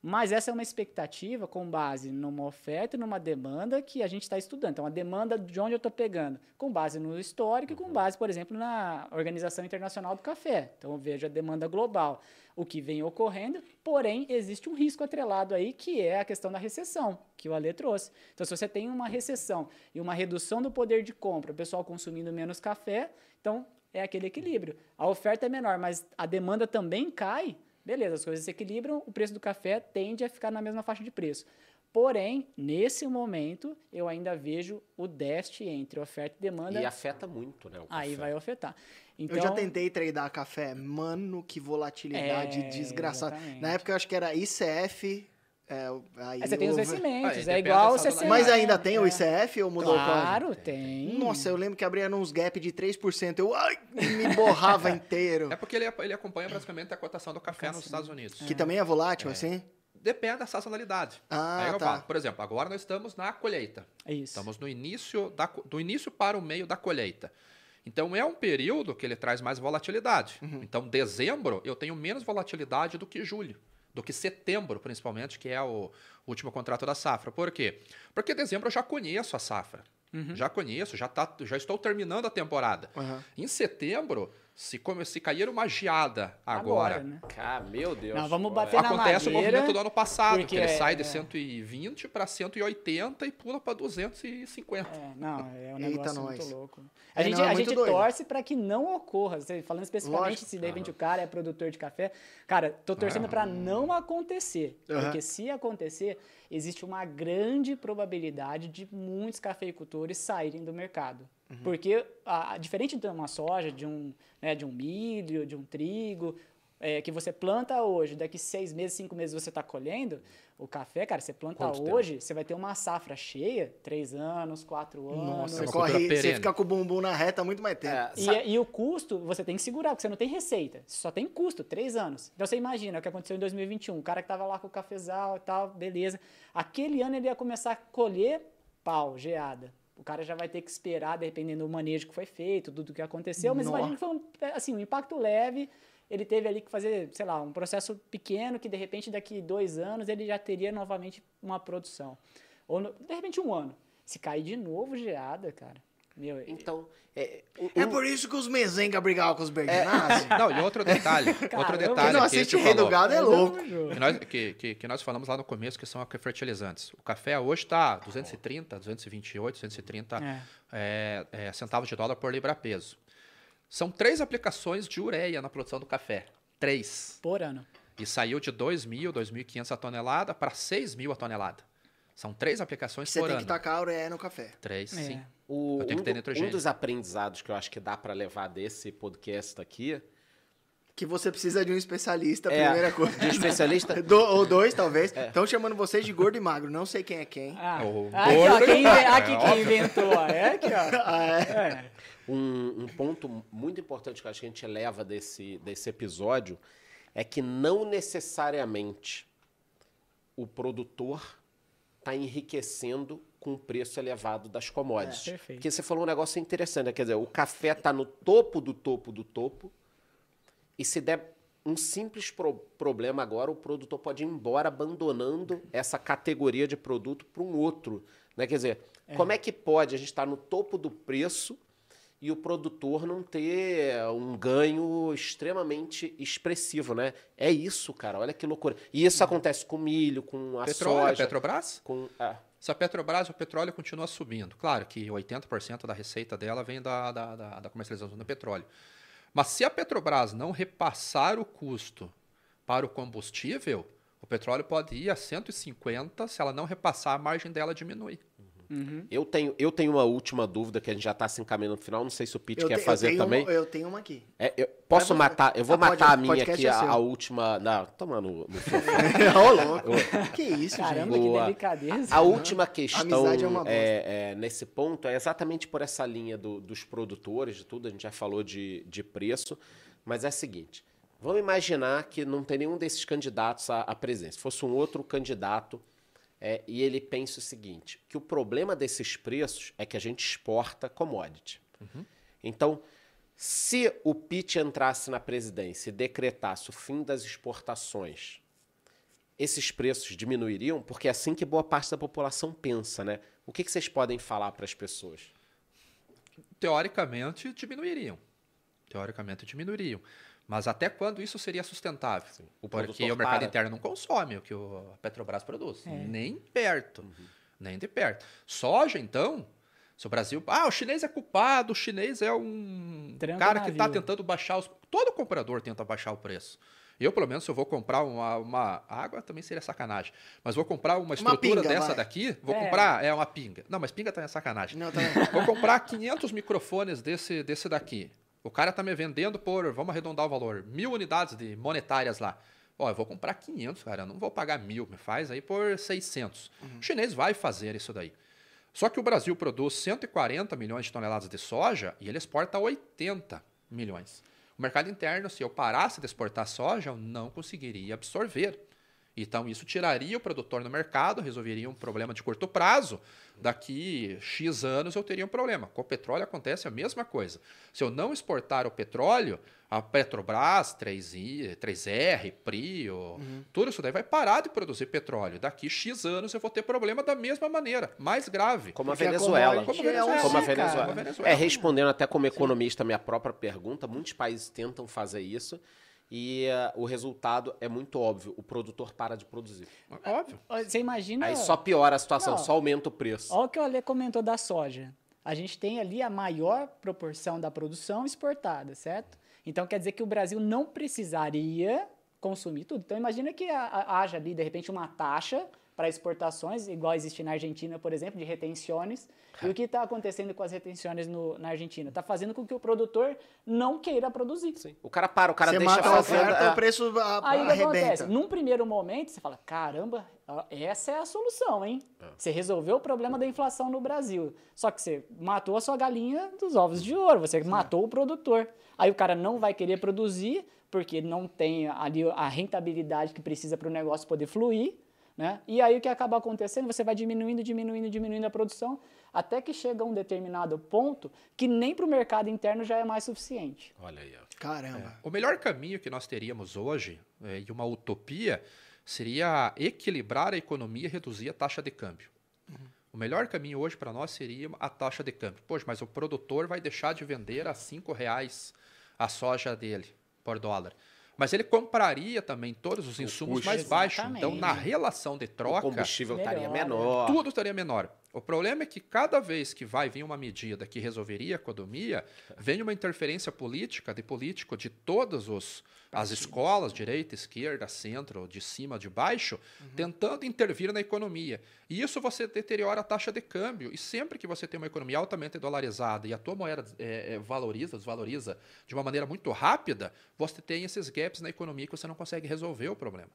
Mas essa é uma expectativa com base numa oferta e numa demanda que a gente está estudando. Então, a demanda de onde eu estou pegando? Com base no histórico e com base, por exemplo, na Organização Internacional do Café. Então, eu vejo a demanda global, o que vem ocorrendo, porém, existe um risco atrelado aí, que é a questão da recessão, que o Ale trouxe. Então, se você tem uma recessão e uma redução do poder de compra, o pessoal consumindo menos café, então é aquele equilíbrio. A oferta é menor, mas a demanda também cai, beleza, as coisas se equilibram, o preço do café tende a ficar na mesma faixa de preço. Porém, nesse momento, eu ainda vejo o déficit entre oferta e demanda. E afeta muito, né? o Aí vai afetar. Então, Eu já tentei tradar café. Mano, que volatilidade É, desgraçada. exatamente. Na época eu acho que era ICF. É, aí Aí você tem os o- vencimentos, Aí é depende igual você sazonalidade. Mas ainda tem o é. ICF ou mudou o código? Claro, tem. Nossa, eu lembro que abria uns gap de 3%. Eu ai, me borrava inteiro. É porque ele, ele acompanha basicamente a cotação do café nos Estados Unidos. Que também é volátil, assim? Depende da sazonalidade. Ah, Aí tá. por exemplo, agora nós estamos na colheita. É isso. Estamos no início da, do início para o meio da colheita. Então é um período que ele traz mais volatilidade. Uhum. Então dezembro eu tenho menos volatilidade do que julho, do que setembro principalmente, que é o último contrato da safra. Por quê? Porque dezembro eu já conheço a safra. Já conheço, já, tá, já estou terminando a temporada. Aham. Em setembro, Se, come, se cair uma geada agora, né? Ah, meu Deus. Não, vamos bater na acontece o madeira, movimento do ano passado, que ele é- sai de é. 120 para 180 e pula para 250. É, não, é um Eita, negócio nós. muito louco. É, A gente, não, é a gente doido. torce para que não ocorra. Falando especificamente Lógico. se de repente o cara é produtor de café. Cara, tô torcendo para não acontecer. Aham. Porque se acontecer, existe uma grande probabilidade de muitos cafeicultores saírem do mercado. Uhum. Porque, a, a- diferente de uma soja, de um, né, de um milho, de um trigo, é, que você planta hoje, daqui seis meses, cinco meses você está colhendo, o café, cara, você planta Quanto tempo? hoje, você vai ter uma safra cheia, três anos, quatro anos. Nossa, Você uma corre, você fica com o bumbum na reta muito mais tempo. É, E, e o custo, você tem que segurar, porque você não tem receita. Você só tem custo, três anos. Então você imagina o que aconteceu em 2021. O cara que tava lá com o cafezal e tal, beleza. Aquele ano ele ia começar a colher pau, geada. O cara já vai ter que esperar, dependendo do manejo que foi feito, tudo que aconteceu. Mas Nossa. imagina que foi um, assim, um impacto leve. Ele teve ali que fazer, sei lá, um processo pequeno que de repente daqui dois anos ele já teria novamente uma produção. Ou no- de repente um ano. Se cair de novo geada, cara. Meu, Então, é, um- É um- por isso que os mezenga brigavam com os Bergnazzi. Não, e outro detalhe, outro Caramba. detalhe Quem não que assiste você Rei do falou, Gado é louco. que nós, que, que, que nós falamos lá no começo, que são fertilizantes. O café hoje está 230, 228, 230 É. é, é, centavos de dólar por libra-peso. São três aplicações de ureia na produção do café. Três. por ano. E saiu de 2.000, 2.500 a tonelada para 6.000 a tonelada. São três aplicações Você por tem ano. que tacar a ureia no café. Três, É. sim. O- Eu tenho que um, ter do- nitrogênio. um dos aprendizados que eu acho que dá pra levar desse podcast aqui Que você precisa de um especialista, É, primeira coisa. de um especialista. Do- ou dois, talvez. Estão chamando vocês de gordo e magro. Não sei quem é quem. Ah, O aqui, gordo- ó, quem, aqui É, quem óbvio. inventou, ó. É aqui, ó. Ah, é? É. Um, um ponto muito importante que eu acho que a gente leva desse, desse episódio é que não necessariamente o produtor está enriquecendo com o preço elevado das commodities. É, perfeito. Porque você falou um negócio interessante, né? quer dizer, o café está no topo do topo do topo e se der um simples pro- problema agora, o produtor pode ir embora abandonando essa categoria de produto para um outro. Né? Quer dizer, como é que pode a gente estar no topo do preço e o produtor não ter um ganho extremamente expressivo, né? É isso, cara. Olha que loucura. E isso acontece com milho, com a Petróleo, soja, Petrobras? com é. Se a Petrobras, o petróleo continua subindo. Claro que 80% da receita dela vem da, da, da- da comercialização do petróleo. Mas se a Petrobras não repassar o custo para o combustível, o petróleo pode ir a 150, se ela não repassar, a margem dela diminui. Eu tenho, eu tenho uma última dúvida que a gente já está se encaminhando no final. Não sei se o Pete Eu quer te- eu fazer tenho também. Uma, eu tenho uma aqui. É, eu posso você. matar? Eu vou Ah, pode, matar a minha aqui, é a, a última. Não, toma no, no Ô, louco. Que isso, Caramba, gente. que delicadeza. A última questão é é, é, nesse ponto é exatamente por essa linha do- dos produtores, de tudo, a gente já falou de, de preço, mas é a seguinte: vamos imaginar que não tem nenhum desses candidatos à, à presidência. Se fosse um outro candidato é, e ele pensa o seguinte: que o problema desses preços é que a gente exporta commodity. Então, se o Pitt entrasse na presidência e decretasse o fim das exportações esses preços diminuiriam? Porque é assim que boa parte da população pensa, né? O que, que vocês podem falar para as pessoas? Teoricamente, diminuiriam. Teoricamente, diminuiriam. Mas até quando isso seria sustentável? O Porque o mercado para. interno não consome o que o- a Petrobras produz. É. Nem perto. Uhum. Nem de perto. Soja, então, se o Brasil. Ah, o chinês é culpado, o chinês é um Tranca cara que está tentando baixar os. Todo comprador tenta baixar o preço. Eu, pelo menos, se eu vou comprar uma, uma água, também seria sacanagem. Mas vou comprar uma estrutura pinga, dessa vai. daqui, vou É. comprar. É uma pinga. Não, mas pinga também é sacanagem. Não, tá Vou comprar 500 microfones desse, desse daqui. O cara tá me vendendo por, vamos arredondar o valor, mil unidades de monetárias lá. Ó, eu vou comprar 500, cara, eu não vou pagar mil, me faz aí por 600. O chinês vai fazer isso daí. Só que o Brasil produz 140 milhões de toneladas de soja e ele exporta 80 milhões. O mercado interno, se eu parasse de exportar soja, eu não conseguiria absorver. Então, isso tiraria o produtor no mercado, resolveria um problema de curto prazo. Daqui X anos eu teria um problema. Com o petróleo acontece a mesma coisa. Se eu não exportar o petróleo, a Petrobras, 3I, 3R, Prio, Uhum. tudo isso daí vai parar de produzir petróleo. Daqui X anos eu vou ter problema da mesma maneira, mais grave. Como a Venezuela. Como cara. Como a Venezuela. É, respondendo até como economista a minha própria pergunta, muitos países tentam fazer isso e eh, o resultado é muito óbvio. O produtor para de produzir. Óbvio. Você imagina. Aí só piora a situação, Não. só aumenta o preço. Olha o que o Ale comentou da soja. A gente tem ali a maior proporção da produção exportada, certo? Então quer dizer que o Brasil não precisaria consumir tudo. Então imagina que haja ali, de repente, uma taxa para exportações, igual existe na Argentina, por exemplo, de retenções. E o que está acontecendo com as retenções no- na Argentina? Está fazendo com que o produtor não queira produzir. Sim. O cara para, o cara Você deixa mata oferta, é. o preço a- Aí o que acontece? arrebenta. Num primeiro momento, você fala: caramba, essa é a solução, hein? Você resolveu o problema da inflação no Brasil. Só que você matou a sua galinha dos ovos de ouro, você matou o produtor. Aí o cara não vai querer produzir, porque não tem ali a rentabilidade que precisa para o negócio poder fluir. Né? E aí o que acaba acontecendo? Você vai diminuindo, diminuindo, diminuindo a produção, até que chega a um determinado ponto que nem para o mercado interno já é mais suficiente. Olha aí, ó. Caramba. O melhor caminho que nós teríamos hoje, é, e uma utopia, seria equilibrar a economia e reduzir a taxa de câmbio. O melhor caminho hoje para nós seria a taxa de câmbio. Poxa, mas o produtor vai deixar de vender a R$ reais a soja dele por dólar. Mas ele compraria também todos os insumos mais baixos. Então, na relação de O troca, combustível estaria Melhora. menor. tudo estaria menor. O problema é que cada vez que vai vir uma medida que resolveria a economia, vem uma interferência política de político de todas os, as escolas, direita, esquerda, centro, de cima, de baixo, tentando intervir na economia. E isso você deteriora a taxa de câmbio. E sempre que você tem uma economia altamente dolarizada e a tua moeda é, é, valoriza, desvaloriza de uma maneira muito rápida, você tem esses gaps na economia que você não consegue resolver o problema.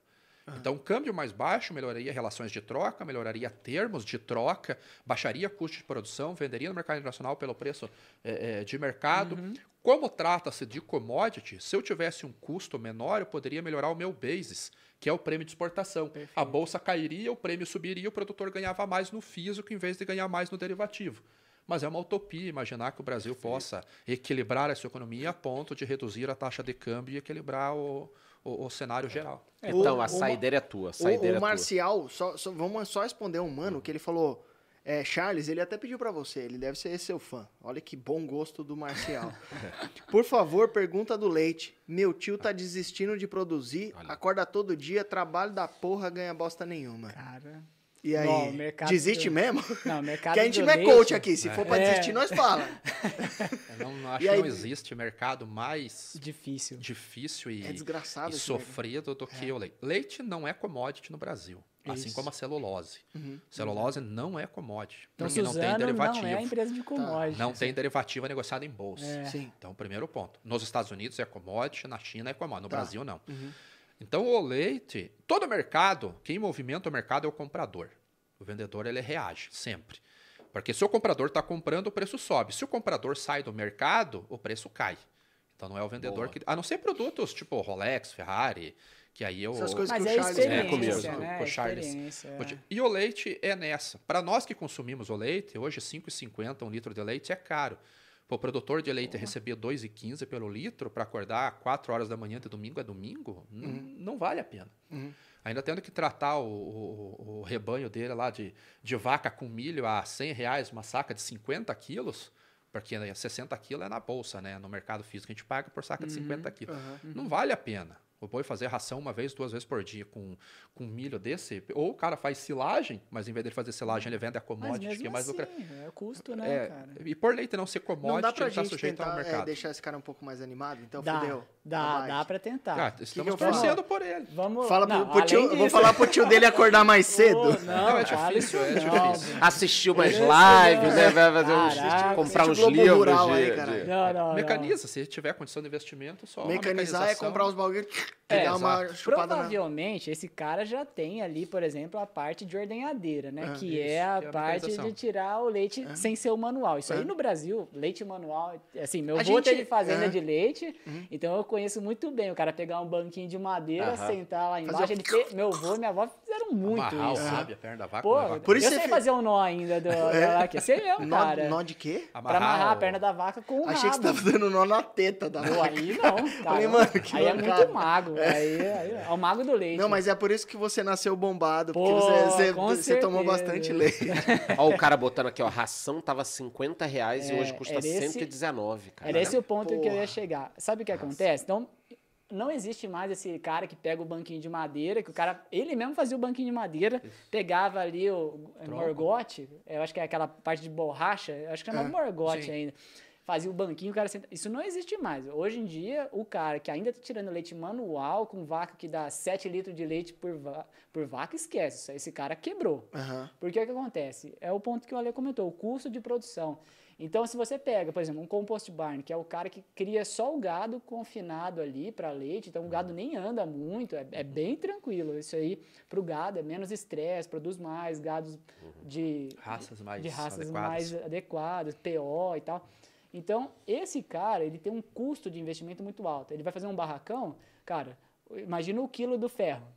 Então, um câmbio mais baixo melhoraria relações de troca, melhoraria termos de troca, baixaria custo de produção, venderia no mercado internacional pelo preço eh, eh, de mercado. Como trata-se de commodity, se eu tivesse um custo menor, eu poderia melhorar o meu basis, que é o prêmio de exportação. A bolsa cairia, o prêmio subiria, o produtor ganhava mais no físico em vez de ganhar mais no derivativo. Mas é uma utopia imaginar que o Brasil possa equilibrar a sua economia a ponto de reduzir a taxa de câmbio e equilibrar o, o- o cenário geral. Então, O- a o- saideira é tua. A O, saideira o é tua. Marcial, só, só- vamos só responder um mano que ele falou. É, Charles, ele até pediu pra você, ele deve ser seu fã. Olha que bom gosto do Marcial. Por favor, pergunta do leite. Meu tio tá desistindo de produzir, Olha. acorda todo dia, trabalho da porra, ganha bosta nenhuma. Cara. E aí, mercado desiste do- mesmo? Não, o mercado que a gente não é coach aqui, se for pra É. desistir, nós fala. Eu não, não acho que não existe mercado mais Difícil. difícil e, É desgraçado e sofrido do que o leite. Leite não é commodity no Brasil, assim Isso. como a celulose. Uhum. Celulose não é commodity, Então, porque não tem Suzano derivativo. não é empresa de commodity. Não tem derivativo negociado em bolsa. É. Sim. Então, primeiro ponto. Nos Estados Unidos é commodity, na China é commodity, no Tá. Brasil não. Uhum. Então, o leite, todo mercado, quem movimenta o mercado é o comprador. O vendedor, ele reage, sempre. Porque se o comprador está comprando, o preço sobe. Se o comprador sai do mercado, o preço cai. Então, não é o vendedor Boa. que... A não ser produtos tipo Rolex, Ferrari, que aí eu... Essas coisas Mas que o é a Charles comigo, experiência, né? com o É Charles. é. E o leite é nessa. Para nós que consumimos o leite, hoje R$ 5,50 um litro de leite é caro. Para o produtor de leite receber R$ 2,15 pelo litro para acordar 4 horas da manhã de domingo é domingo, n- não vale a pena. Uhum. Ainda tendo que tratar o, o- o rebanho dele lá de, de vaca com milho a 100 reais, uma saca de 50 quilos, porque né, 60 quilos é na bolsa, né? No mercado físico a gente paga por saca de 50 quilos. Aham. Não vale a pena. O boi fazer ração uma vez, duas vezes por dia com, com milho desse. Ou o cara faz silagem, mas em vez dele fazer silagem, ele vende a Mas commodity, mesmo que é mais assim, lucrativo. é custo, né, É, cara? e por leite não ser Não dá commodity, pra ele está gente sujeito ao tentar é, mercado. deixar esse cara um pouco mais animado? Então Dá, fudeu. Dá, dá pra tentar. Ah, que estamos eu faço? torcendo por ele. Vamos, Fala não, pro, pro tio, eu vou disso- falar pro tio dele acordar mais cedo. Ô, não, Não, é difícil, isso é difícil. Assistir umas lives, né? Vai fazer uns, Caraca. comprar uns livros. Rural de- aí, de-. Não, não, não. Mecaniza, se tiver condição de investimento, só Mecanizar é comprar os bagulhos e É, dar uma exato. chupada na... Provavelmente esse cara já tem ali, por exemplo, a parte de ordenhadeira, né? Ah, que isso, é a que é a parte de tirar o leite sem ser o manual. Isso aí no Brasil, leite manual, assim, meu avô gente- teve fazenda de leite, então eu conheço muito bem. O cara pegar um banquinho de madeira, Aham. sentar lá embaixo. Ele fe- Meu avô e minha avó fizeram muito Amarrar isso. o sabe, a perna da vaca. Pô, uma vaca. Por isso eu você sei fe- fazer um nó ainda do, da vaca. Você mesmo, Nó, cara. nó de quê? Pra amarrar a o- perna da vaca com o Achei que você rabo. tava dando nó na teta da Pô, vaca. aí não, cara. Falei, mano, que aí é mancada. muito mago. Aí, aí é o mago do leite. Não, mas é por isso que você nasceu bombado, porque Pô, você, você- com você tomou certeza. bastante leite. Ó, o cara botando aqui, ó, ração tava 50 reais e É, hoje custa era esse- 119, cara. Era esse o ponto que eu Porra. ia chegar. Sabe o que acontece? Então, não existe mais esse cara que pega o banquinho de madeira, que o cara, ele mesmo fazia o banquinho de madeira, pegava ali o Tronco. morgote, eu acho que é aquela parte de borracha, eu acho que chama É, morgote sim. ainda. Fazia o banquinho, o cara senta. Isso não existe mais. Hoje em dia, o cara que ainda tá tirando leite manual, com vaca que dá 7 litros de leite por, va por vaca, esquece. Isso Esse cara quebrou. Aham. Porque o que acontece? É o ponto que o Ale comentou, o custo de produção. Então, se você pega, por exemplo, um compost barn, que é o cara que cria só o gado confinado ali para leite, então o gado nem anda muito, é, é bem tranquilo. Isso aí, para o gado, é menos estresse, produz mais, gados de Raças mais de raças adequadas. mais adequadas, PO e tal. Então, esse cara, ele tem um custo de investimento muito alto. Ele vai fazer um barracão, cara, imagina o quilo do ferro.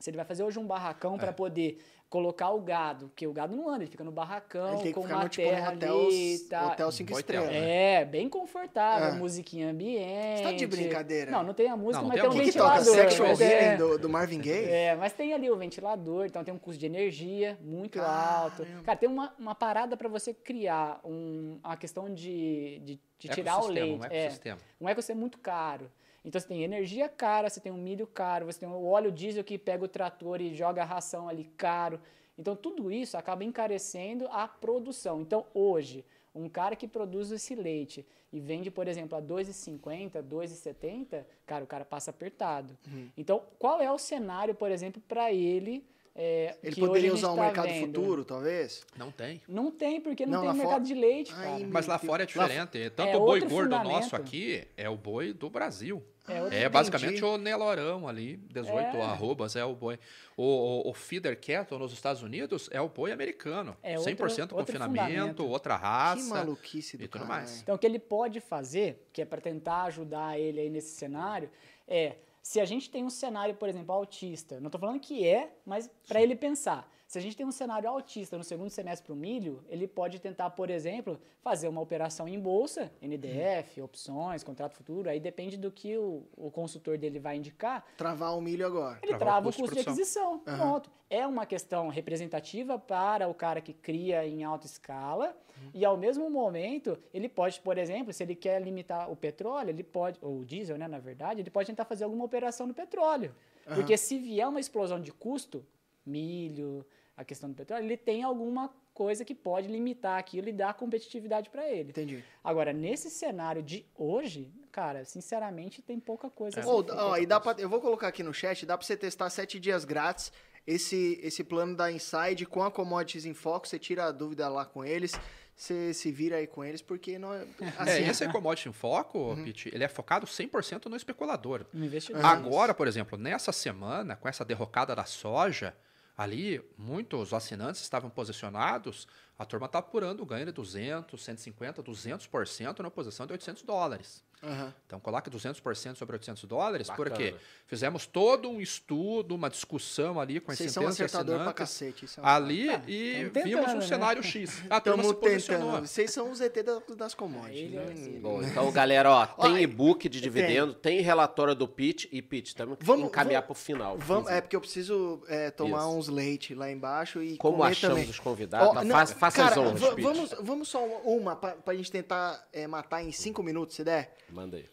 Se ele vai fazer hoje um barracão É. para poder colocar o gado, porque o gado não anda, ele fica no barracão, Ele tem que com ficar uma no, tipo, terra hotel, ali tal. hotel cinco estrelas. É, bem confortável, É. musiquinha ambiente. Você tá de brincadeira? Não, não tem a música, Não, não mas tem tem, um O que, que toca? ventilador. Sexual mas é- do, do Marvin Gaye? é, mas tem ali o ventilador, então tem um custo de energia muito alto. Caramba. Cara, tem uma, uma parada para você criar um, uma questão de, de, de tirar o leite. Um é, ecossistema. um ecossistema muito caro. Então você tem energia cara, você tem um milho caro, você tem o óleo diesel que pega o trator e joga a ração ali caro. Então tudo isso acaba encarecendo a produção. Então hoje, um cara que produz esse leite e vende, por exemplo, a 2,50, 2,70, cara, o cara passa apertado. Uhum. Então, qual é o cenário, por exemplo, para ele é, Ele que poderia usar o tá mercado vendo? futuro, talvez? Não tem. Não tem, porque não, Não, lá tem mercado fora- de leite, Ai, cara. Mas lá fora é Lá- diferente. Tanto É o boi gordo fundamento. nosso aqui é o boi do Brasil. É outro- É basicamente o Nelorão ali, 18 É. arrobas, é o boi. O, o, o feeder cattle nos Estados Unidos é o boi americano. É outro- 100% outro confinamento, fundamento. outra Que raça. maluquice do e tudo mais. Então, o que ele pode fazer, que é para tentar ajudar ele aí nesse cenário, é se a gente tem um cenário, por exemplo, autista, não estou falando que é, mas para ele pensar. Se a gente tem um cenário autista no segundo semestre para o milho, ele pode tentar, por exemplo, fazer uma operação em bolsa, NDF, opções, contrato futuro, aí depende do que o, o consultor dele vai indicar, Travar o milho agora. ele Travar o trava o custo de custo de aquisição. Aham. Pronto. É uma questão representativa para o cara que cria em alta escala. E ao mesmo momento, ele pode, por exemplo, se ele quer limitar o petróleo, ele pode, ou o diesel, né, na verdade, ele pode tentar fazer alguma operação no petróleo. Porque se vier uma explosão de custo, milho, a questão do petróleo, ele tem alguma coisa que pode limitar aquilo e dar competitividade para ele. Entendi. Agora, nesse cenário de hoje, cara, sinceramente, tem pouca coisa. a ser Ou, e dá pra, eu vou colocar aqui no chat, dá pra você testar sete dias grátis esse, esse plano da Inside com a Commodities em Foco, você tira a dúvida lá com eles, você se vira aí com eles, porque não é... Assim, é, esse commodity em foco, Pete, ele é focado 100% no especulador. No investidor. Agora, por exemplo, nessa semana, com essa derrocada da soja, ali muitos assinantes estavam posicionados, a turma está apurando o ganho de 200, 150, 200% na posição de 800 dólares. Aham. Então, coloca 200% sobre 800 dólares, Bacana. porque fizemos todo um estudo, uma discussão ali com as Vocês centenas de acertador pra cacete. Isso é um ali Ah, e tamo tentando, vimos um né? cenário X. A turma se Estamos posicionou. tentando. Vocês são os ET das, commodities. É né? assim. Bom, então, galera, ó, tem Ó, e-book de tem. dividendo, tem relatório do Pitch e Pitch, temos que Vamos- encaminhar vamos- pro final. Vamos, é porque eu preciso é, tomar Isso. uns leite lá embaixo e Como comer achamos também. os convidados? Não, faça as cara, honras, va- Pitch. vamos, vamos só uma pra, pra gente tentar é, matar em cinco minutos, se der. Manda aí.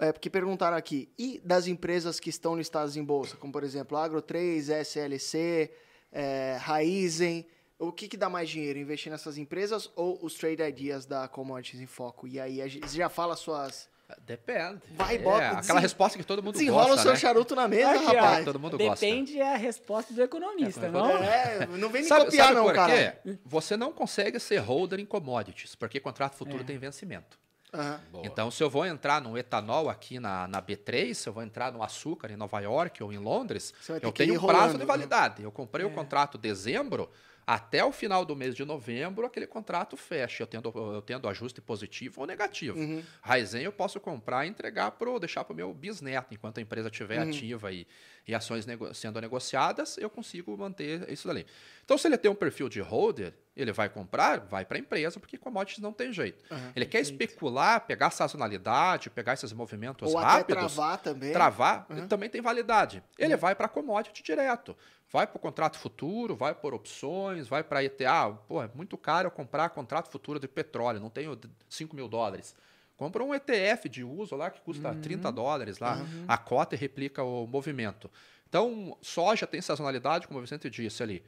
É, porque perguntaram aqui, e das empresas que estão listadas em bolsa, como por exemplo Agro 3, SLC, é, Raizen, o que, que dá mais dinheiro, investir nessas empresas ou os trade ideas da Commodities em Foco? E aí você já fala suas... Depende. Vai, É, bota, Aquela desen- resposta que todo mundo Desenrola gosta, o seu né? charuto na mesa, Aqui, rapaz. Todo mundo gosta. Depende é a resposta do economista, É, não? É, não vem me Sabe, copiar sabe não, por cara. quê? Você não consegue ser holder em commodities, porque contrato futuro É. tem vencimento. Boa. Então, se eu vou entrar no etanol aqui na, na B3, se eu vou entrar no açúcar em Nova York ou em Londres, eu tenho um prazo de né? validade. Eu comprei É. o contrato dezembro, até o final do mês de novembro, aquele contrato fecha. Eu tendo, eu tendo ajuste positivo ou negativo. Uhum. Raizen eu posso comprar e entregar pro, deixar para o meu bisneto, enquanto a empresa estiver Uhum. ativa e, e ações nego- sendo negociadas, eu consigo manter isso dali. Então, se ele tem um perfil de holder, ele vai comprar, vai para a empresa, porque commodities não tem jeito. Ele quer especular, pegar sazonalidade, pegar esses movimentos Ou até rápidos travar também. travar, também tem validade. Ele vai para commodity direto. Vai para o contrato futuro, vai por opções, vai para ETA. Pô, é muito caro eu comprar contrato futuro de petróleo, não tenho 5 mil dólares. Compra um ETF de uso lá que custa 30 dólares lá. A cota replica o movimento. Então, soja tem sazonalidade, como o Vicente disse ali.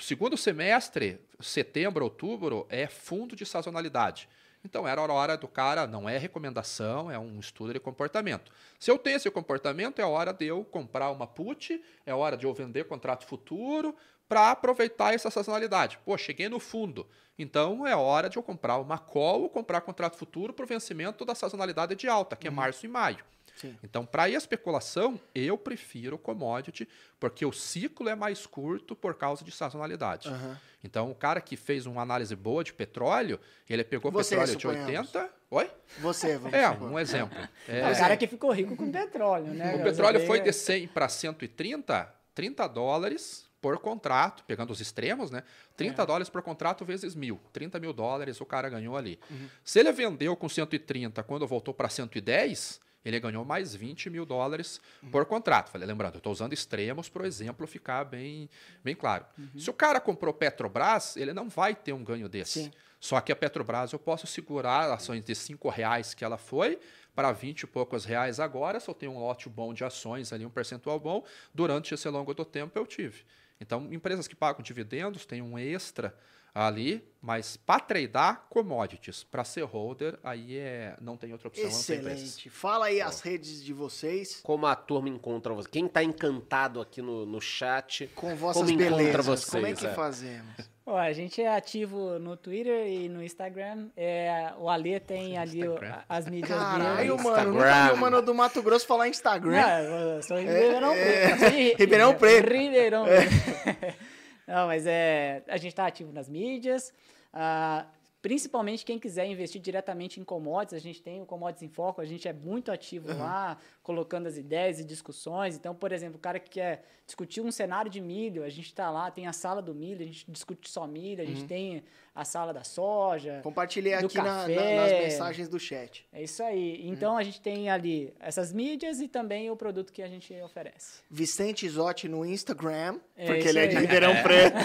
Segundo semestre, setembro, outubro, é fundo de sazonalidade. Então, era a hora do cara, não é recomendação, é um estudo de comportamento. Se eu tenho esse comportamento, é hora de eu comprar uma put, é hora de eu vender contrato futuro para aproveitar essa sazonalidade. Pô, cheguei no fundo. Então, é hora de eu comprar uma call ou comprar contrato futuro para o vencimento da sazonalidade de alta, que é março e maio. Sim. Então, para ir à especulação, eu prefiro commodity, porque o ciclo é mais curto por causa de sazonalidade. Aham. Então, o cara que fez uma análise boa de petróleo, ele pegou Você, petróleo de suponhamos. 80. Oi? Você, vamos É, supor. um exemplo. É, É, o cara que ficou rico com petróleo, né? o petróleo foi de 100 para 130, 30 dólares por contrato, pegando os extremos, né? 30 É. dólares por contrato vezes mil. 30 mil dólares o cara ganhou ali. Uhum. Se ele vendeu com 130, quando voltou para 110, ele ganhou mais 20 mil dólares Uhum. por contrato. Falei, lembrando, eu estou usando extremos para o exemplo ficar bem, bem claro. Uhum. Se o cara comprou Petrobras, ele não vai ter um ganho desse. Sim. Só que a Petrobras eu posso segurar ações de 5 reais que ela foi para 20 e poucos reais agora, se eu tenho um lote bom de ações ali, um percentual bom, durante esse longo do tempo eu tive. Então, empresas que pagam dividendos têm um extra ali, mas para tradar commodities, para ser holder, aí é, não tem outra opção. não tem preço. Excelente. Fala aí as redes de vocês. Como a turma encontra você? Quem tá encantado aqui no, no chat? Com vossas Como encontra belezas. vocês, Como é que é? fazemos? Ó, a gente é ativo no Twitter e no Instagram. É, o Ale tem ali Instagram. as mídias Caralho, dele. mano. Nunca vi o mano do Mato Grosso falar Instagram. Não, eu sou Ribeirão é. Preto. de- Ribeirão Preto. Ribeirão Preto. Não, mas é, a gente está ativo nas mídias. ah, principalmente quem quiser investir diretamente em commodities, a gente tem o Commodities em Foco, a gente é muito ativo lá, colocando as ideias e discussões. Então, por exemplo, o cara que quer discutir um cenário de milho, a gente está lá, tem a sala do milho, a gente discute só milho, a gente tem a sala da soja. Compartilhei do aqui na- na- café. nas mensagens do chat. É isso aí. Então, a gente tem ali essas mídias e também o produto que a gente oferece. Vicente Zotti no Instagram, É porque ele é de aí. Ribeirão Preto.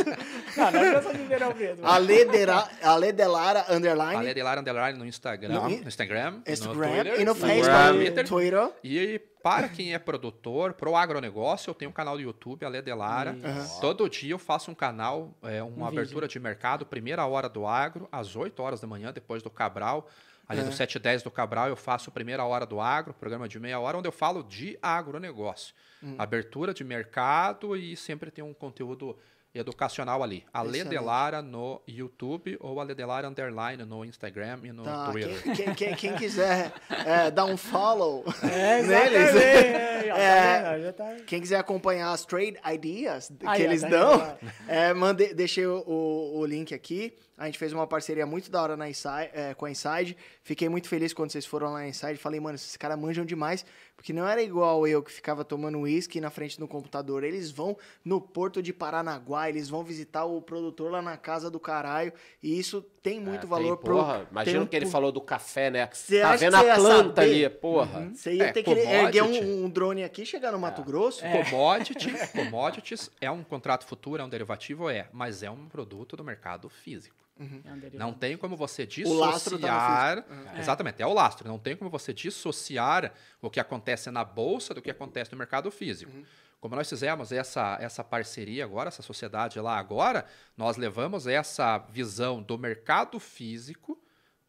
Não, não é que eu sou de Ribeirão Preto. Ale, Dera, Ale Delara, underline. Ale de Lara Underline no Instagram, No no, in- Instagram, no Instagram Twitter, e no no Facebook. Twitter. Twitter. E para quem é produtor, pro agronegócio, eu tenho um canal do YouTube, Ale Delara. Todo dia eu faço um canal, é, uma Um abertura de mercado, primeira hora do agro, às 8 horas da manhã, depois do Cabral. Ali do 7 e 10 do Cabral, eu faço primeira hora do agro, programa de meia hora, onde eu falo de agronegócio. Abertura de mercado e sempre tem um conteúdo educacional ali. Ale Excelente. Delara no YouTube ou Ale Delara Underline no Instagram e no Tá, Twitter. quem, quem- quem- quem quiser é, dar um follow É, neles. É, tá É. Já tá- quem quiser acompanhar as trade ideas que Aí, eles tá dão, é, mande, deixei o, o- o link aqui. A gente fez uma parceria muito da hora na Inside, é, com a Inside. Fiquei muito feliz quando vocês foram lá na Inside. Falei, mano, esses caras manjam demais. Porque não era igual eu que ficava tomando uísque na frente do computador. Eles vão no porto de Paranaguá, eles vão visitar o produtor lá na casa do caralho. E isso tem muito É, valor tem, porra, pro. imagina o que ele falou do café, né? Cê tá vendo a planta saber? ali, porra. Você ia É, ter que erguer um, um drone aqui e chegar no Mato Grosso? Commodity, commodities é um contrato futuro, é um derivativo, é, mas é um produto do mercado físico. É um derivado. Não tem como você lastro tá no dissociar. Exatamente, é o lastro. Não tem como você dissociar o que acontece na bolsa do que acontece no mercado físico. Como nós fizemos essa, essa parceria agora, essa sociedade lá agora, nós levamos essa visão do mercado físico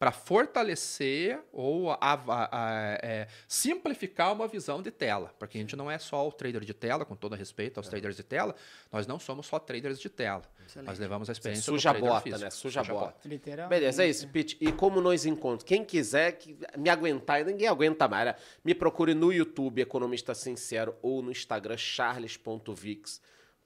para fortalecer ou a- a- a- é, simplificar uma visão de tela. Porque a gente não é só o trader de tela, com todo respeito aos traders de tela, nós não somos só traders de tela. Nós levamos a experiência Suja a do trader bota, físico. né? Suja a bota. Literalmente. Beleza, é isso, Pete. E como nos encontros? Quem quiser que me aguentar, e ninguém aguenta mais, né? me procure no YouTube, Economista Sincero, ou no Instagram, charles.vix.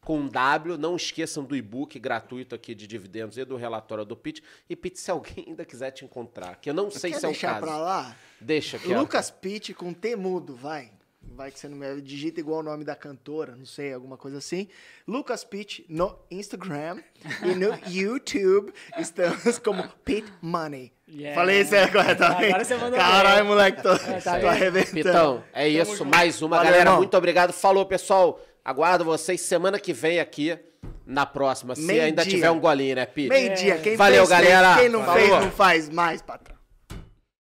com W. Não esqueçam do e-book gratuito aqui de dividendos e do relatório do Pete. E Pete, se alguém ainda quiser te encontrar, que eu não sei Quer se é o caso. pra lá? Deixa aqui. Lucas Pitt com T mudo, vai. Vai que você não me digita igual o nome da cantora, não sei, alguma coisa assim. Lucas Pitt no Instagram e no YouTube estamos como Pit Money. Yeah. Falei isso aí corretamente? Agora você mandou Caralho, moleque, tô, É, tá tô arrebentando. Pitão, é isso. junto. Mais uma. Valeu, Galera, irmão. muito obrigado. Falou, pessoal. Aguardo vocês semana que vem aqui na próxima. Se Meio ainda dia. tiver um golinho, né, Pete? Meio-dia, quem Valeu, fez, fez. galera. Quem não Valeu. fez, não faz mais, patrão.